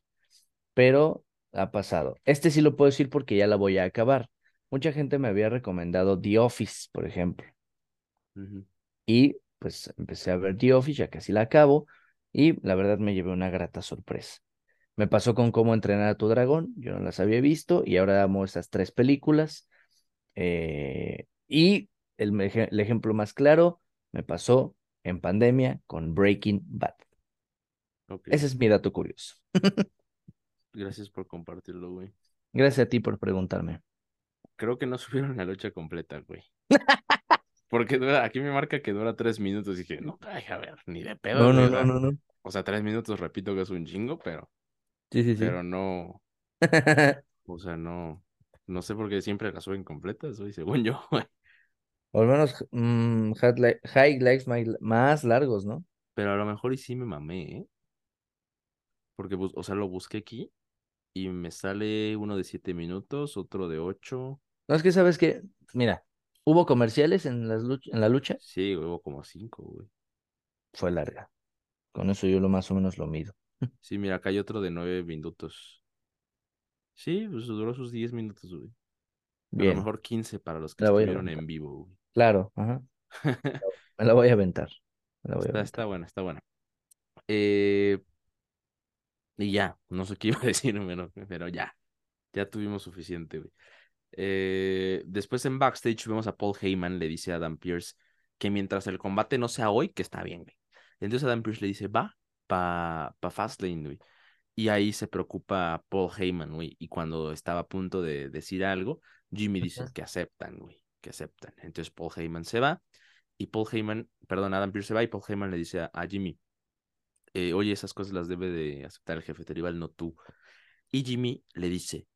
S2: pero ha pasado. Este sí lo puedo decir porque ya la voy a acabar. Mucha gente me había recomendado The Office, por ejemplo. Y pues empecé a ver The Office, ya casi la acabo, y la verdad me llevé una grata sorpresa. Me pasó con Cómo entrenar a tu dragón, yo no las había visto, y ahora amo esas tres películas. Eh, y el, ejemplo más claro me pasó en pandemia con Breaking Bad. Ese es mi dato curioso.
S1: Gracias por compartirlo, güey.
S2: Gracias a ti por preguntarme.
S1: Creo que no subieron la lucha completa, güey. Porque dura- aquí me marca que dura tres minutos. Y dije, no, ay, a ver, ni de pedo.
S2: No, no, no, no, no.
S1: O sea, tres minutos, repito que es un chingo, pero,
S2: Sí, sí, sí.
S1: pero no, o sea, no. No sé por qué siempre las suben completas, güey, según yo, güey.
S2: O al menos mm, highlight- highlights más largos, ¿no?
S1: Pero a lo mejor y sí me mamé, ¿eh? Porque, o sea, lo busqué aquí y me sale uno de siete minutos, otro de ocho.
S2: No es que sabes que, mira, hubo comerciales en las luch- en la lucha,
S1: Sí, hubo como cinco, güey.
S2: fue larga. Con eso yo lo más o menos lo mido.
S1: Sí, mira, acá hay otro de nueve minutos. Sí, pues duró sus diez minutos, güey. A lo
S2: Bien,
S1: mejor quince para los que
S2: la a
S1: estuvieron en vivo, güey.
S2: Claro, ajá. Me la voy a aventar. Me la voy a
S1: Está,
S2: aventar.
S1: está buena, está buena. Eh, y ya, no sé qué iba a decir, pero, pero ya, ya tuvimos suficiente, güey. Eh, después en backstage vemos a Paul Heyman, le dice a Adam Pierce que mientras el combate no sea hoy, que está bien, güey. Entonces Adam Pierce le dice, va pa, pa Fastlane, güey. Y ahí se preocupa Paul Heyman, güey. Y cuando estaba a punto de decir algo, Jimmy dice que aceptan, güey, que aceptan. Entonces Paul Heyman se va y Paul Heyman, perdón, Adam Pierce se va y Paul Heyman le dice a, a Jimmy, eh, oye, esas cosas las debe de aceptar el jefe tribal, no tú. Y Jimmy le dice,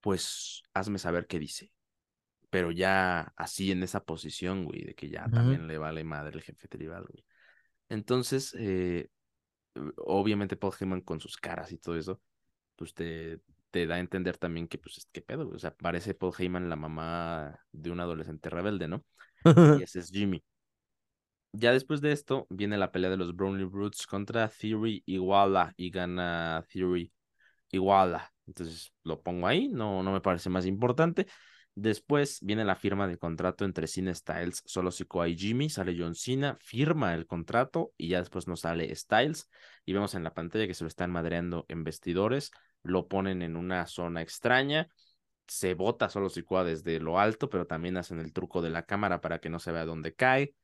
S1: pues hazme saber qué dice. Pero ya así en esa posición, güey, de que ya también le vale madre el jefe tribal, güey. Entonces, eh, obviamente Paul Heyman con sus caras y todo eso, pues te, te da a entender también que, pues, qué pedo? O sea, parece Paul Heyman la mamá de un adolescente rebelde, ¿no? Y ese es Jimmy. Ya después de esto viene la pelea de los Brownlee Brutes contra Theory Iguala y gana Theory Iguala. Entonces lo pongo ahí, no, no me parece más importante. Después viene la firma del contrato entre Cena Styles, Solo Sikoa y Jimmy. Sale John Cena, firma el contrato y ya después nos sale Styles. Y vemos en la pantalla que se lo están madreando en vestidores. Lo ponen en una zona extraña. Se bota Solo Sikoa desde lo alto, pero también hacen el truco de la cámara para que no se vea dónde cae.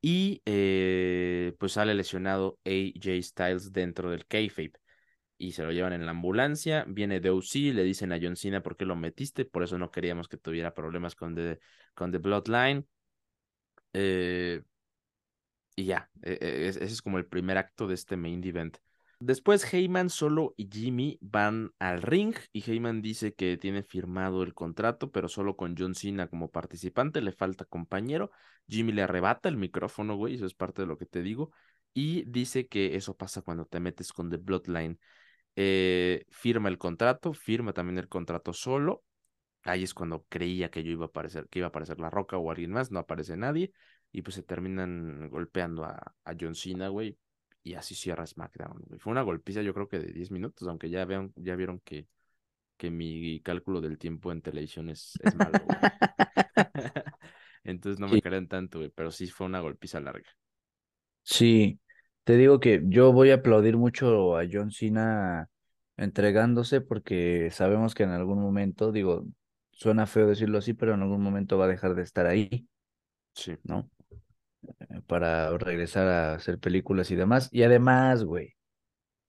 S1: Y eh, pues sale lesionado AJ Styles dentro del kayfabe y se lo llevan en la ambulancia. Viene DOC, le dicen a John Cena por qué lo metiste, por eso no queríamos que tuviera problemas con The, con the Bloodline. Eh, y ya, eh, eh, ese es como el primer acto de este main event. Después Heyman solo y Jimmy van al ring y Heyman dice que tiene firmado el contrato, pero solo con John Cena como participante, le falta compañero. Jimmy le arrebata el micrófono, güey, eso es parte de lo que te digo, y dice que eso pasa cuando te metes con The Bloodline. Eh, firma el contrato, firma también el contrato solo. Ahí es cuando creía que yo iba a aparecer, que iba a aparecer La Roca o alguien más, no aparece nadie, y pues se terminan golpeando a, a John Cena, güey, y así cierra SmackDown, güey. Fue una golpiza, yo creo que de 10 minutos, aunque ya vean, ya vieron que, que mi cálculo del tiempo en televisión es, es malo. Entonces no me
S2: Sí.
S1: crean tanto, güey, pero sí fue una golpiza larga.
S2: Sí, te digo que yo voy a aplaudir mucho a John Cena entregándose porque sabemos que en algún momento, digo, suena feo decirlo así, pero en algún momento va a dejar de estar ahí,
S1: Sí.
S2: ¿no? Eh, Para regresar a hacer películas y demás. Y además, güey,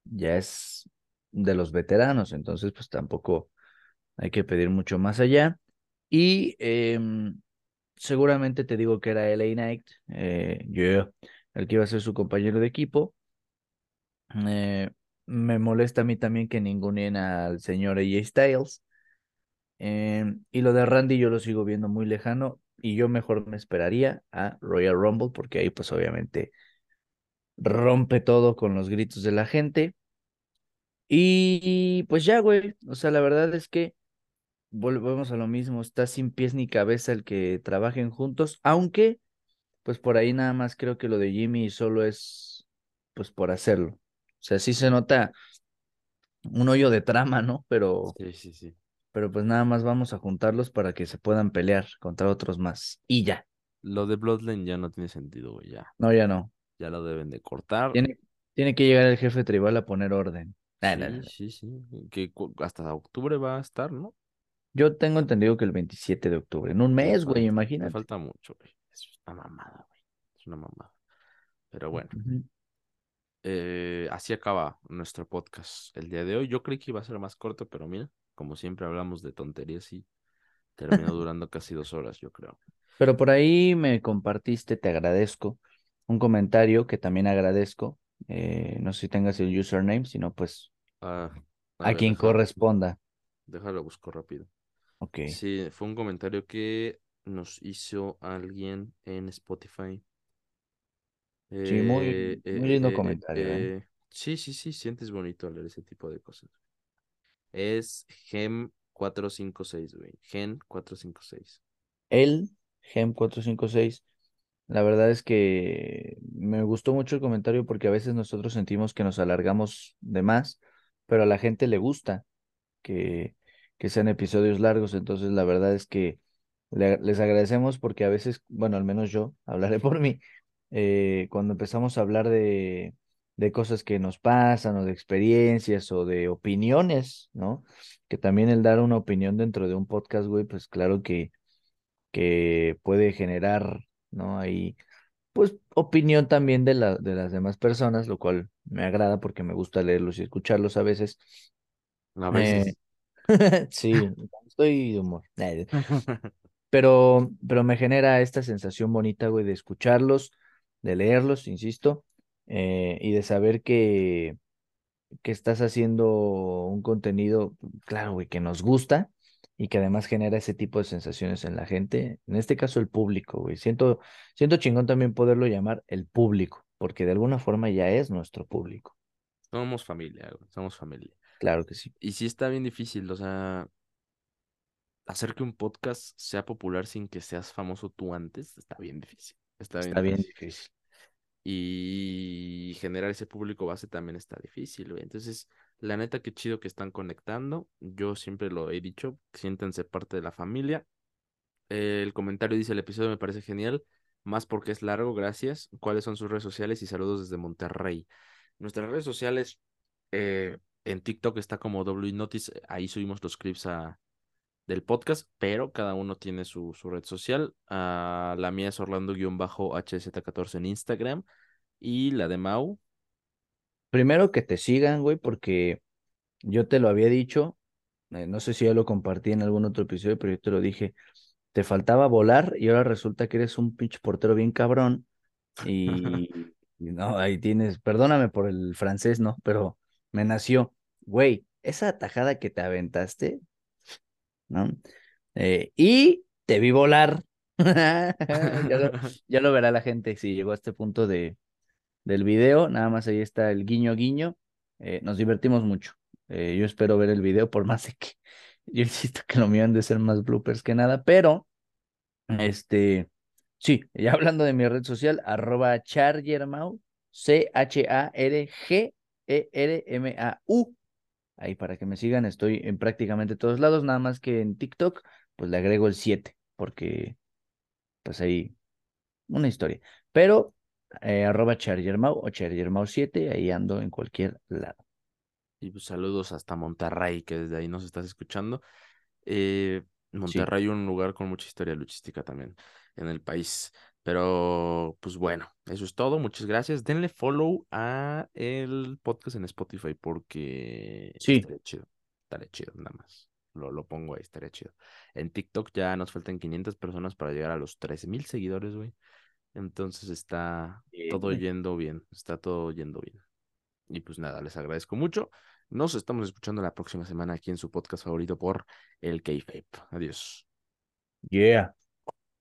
S2: ya es de los veteranos, entonces pues tampoco hay que pedir mucho más allá. Y em, seguramente te digo que era LA Knight, eh, yo, el que iba a ser su compañero de equipo. Eh, me molesta a mí también que ningunen al señor AJ Styles. Em, y lo de Randy yo lo sigo viendo muy lejano y yo mejor me esperaría a Royal Rumble porque ahí pues obviamente rompe todo con los gritos de la gente. Y pues ya, güey, o sea, la verdad es que volvemos a lo mismo, está sin pies ni cabeza el que trabajen juntos, aunque pues por ahí nada más creo que lo de Jimmy solo es pues por hacerlo. O sea, sí se nota un hoyo de trama, ¿no? Pero,
S1: Sí, sí, sí.
S2: pero pues nada más vamos a juntarlos para que se puedan pelear contra otros más. Y ya.
S1: Lo de Bloodline ya no tiene sentido, güey, ya.
S2: No, ya no.
S1: Ya lo deben de cortar.
S2: Tiene, tiene que llegar el jefe tribal a poner orden. Ah, no, no, no.
S1: Sí, sí, sí. Que hasta octubre va a estar, ¿no?
S2: Yo tengo entendido que el 27 de octubre, en un mes, güey,
S1: falta- Le
S2: imagínate.
S1: falta mucho, güey. Es una mamada, güey. Es una mamada. Pero bueno, eh, así acaba nuestro podcast el día de hoy. Yo creí que iba a ser más corto, pero mira, como siempre hablamos de tonterías y terminó durando casi dos horas, yo creo.
S2: Pero por ahí me compartiste, te agradezco, un comentario que también agradezco. eh, no sé si tengas el username, sino pues
S1: Ah,
S2: a,
S1: ver,
S2: quien
S1: déjalo-
S2: corresponda.
S1: Déjalo, busco rápido.
S2: Ok.
S1: Sí, fue un comentario que nos hizo alguien en Spotify.
S2: Sí, muy,
S1: Eh, eh,
S2: muy lindo
S1: eh,
S2: comentario,
S1: Sí, sí, sí, sientes bonito leer ese tipo de cosas. Es Gem456, güey. Gen456.
S2: El Gem 456. La verdad es que me gustó mucho el comentario porque a veces nosotros sentimos que nos alargamos de más, pero a la gente le gusta que, que sean episodios largos. Entonces, la verdad es que le- les agradecemos porque a veces, bueno, al menos yo, hablaré por mí, eh, cuando empezamos a hablar de, de cosas que nos pasan o de experiencias o de opiniones, ¿no? Que también el dar una opinión dentro de un podcast, güey, pues claro que, que puede generar, ¿no? Ahí, pues, opinión también de la, de las demás personas, lo cual me agrada porque me gusta leerlos y escucharlos a veces.
S1: A
S2: Eh,
S1: veces.
S2: sí, estoy de humor. Pero, pero me genera esta sensación bonita, güey, de escucharlos, de leerlos, insisto, eh, y de saber que, que estás haciendo un contenido, claro, güey, que nos gusta y que además genera ese tipo de sensaciones en la gente, en este caso el público, güey. Siento, siento chingón también poderlo llamar el público, porque de alguna forma ya es nuestro público.
S1: Somos familia, güey. Somos familia.
S2: Claro que sí.
S1: Y sí está bien difícil, o sea, hacer que un podcast sea popular sin que seas famoso tú antes, está bien difícil. Está bien
S2: Está bien
S1: difícil.
S2: difícil.
S1: Y generar ese público base también está difícil, güey. Entonces, la neta, qué chido que están conectando. Yo siempre lo he dicho, siéntense parte de la familia. El comentario dice, el episodio me parece genial, más porque es largo, gracias. ¿Cuáles son sus redes sociales? Y saludos desde Monterrey. Nuestras redes sociales, eh, en TikTok está como WNotice, ahí subimos los clips a, del podcast, pero cada uno tiene su, su red social. Ah, la mía es Orlando-HZ14 en Instagram y la de Mau.
S2: Primero que te sigan, güey, porque yo te lo había dicho, eh, no sé si ya lo compartí en algún otro episodio, pero yo te lo dije, te faltaba volar y ahora resulta que eres un pinche portero bien cabrón y, y no, ahí tienes, perdóname por el francés, ¿no? Pero me nació, güey, esa atajada que te aventaste, ¿no? Eh, y te vi volar. Ya lo, ya lo verá la gente si llegó a este punto de, del video, nada más ahí está el guiño guiño. Eh, nos divertimos mucho. Eh, yo espero ver el video, por más de que yo insisto que lo mío han de ser más bloopers que nada, pero este, sí, ya hablando de mi red social, arroba chargermau, C-H-A-R-G-E-R-M-A-U. Ahí para que me sigan, estoy en prácticamente todos lados, nada más que en TikTok, pues le agrego el 7, porque pues ahí una historia. Pero eh, arroba chargermau o chargermau7, ahí ando en cualquier lado.
S1: Y pues, saludos hasta Monterrey, que desde ahí nos estás escuchando. Eh,
S2: Sí,
S1: Monterrey, un lugar con mucha historia luchística también en el país. Pero, pues bueno, eso es todo. Muchas gracias. Denle follow a el podcast en Spotify porque
S2: sí,
S1: estaría chido. Estaría chido, nada más. Lo, lo pongo ahí, estaría chido. En TikTok ya nos faltan 500 personas para llegar a los 13,000 seguidores, güey. Entonces está
S2: bien,
S1: todo yendo bien. Está todo yendo bien. Y pues nada, les agradezco mucho. Nos estamos escuchando la próxima semana aquí en su podcast favorito por el K-Fape. Adiós.
S2: Yeah.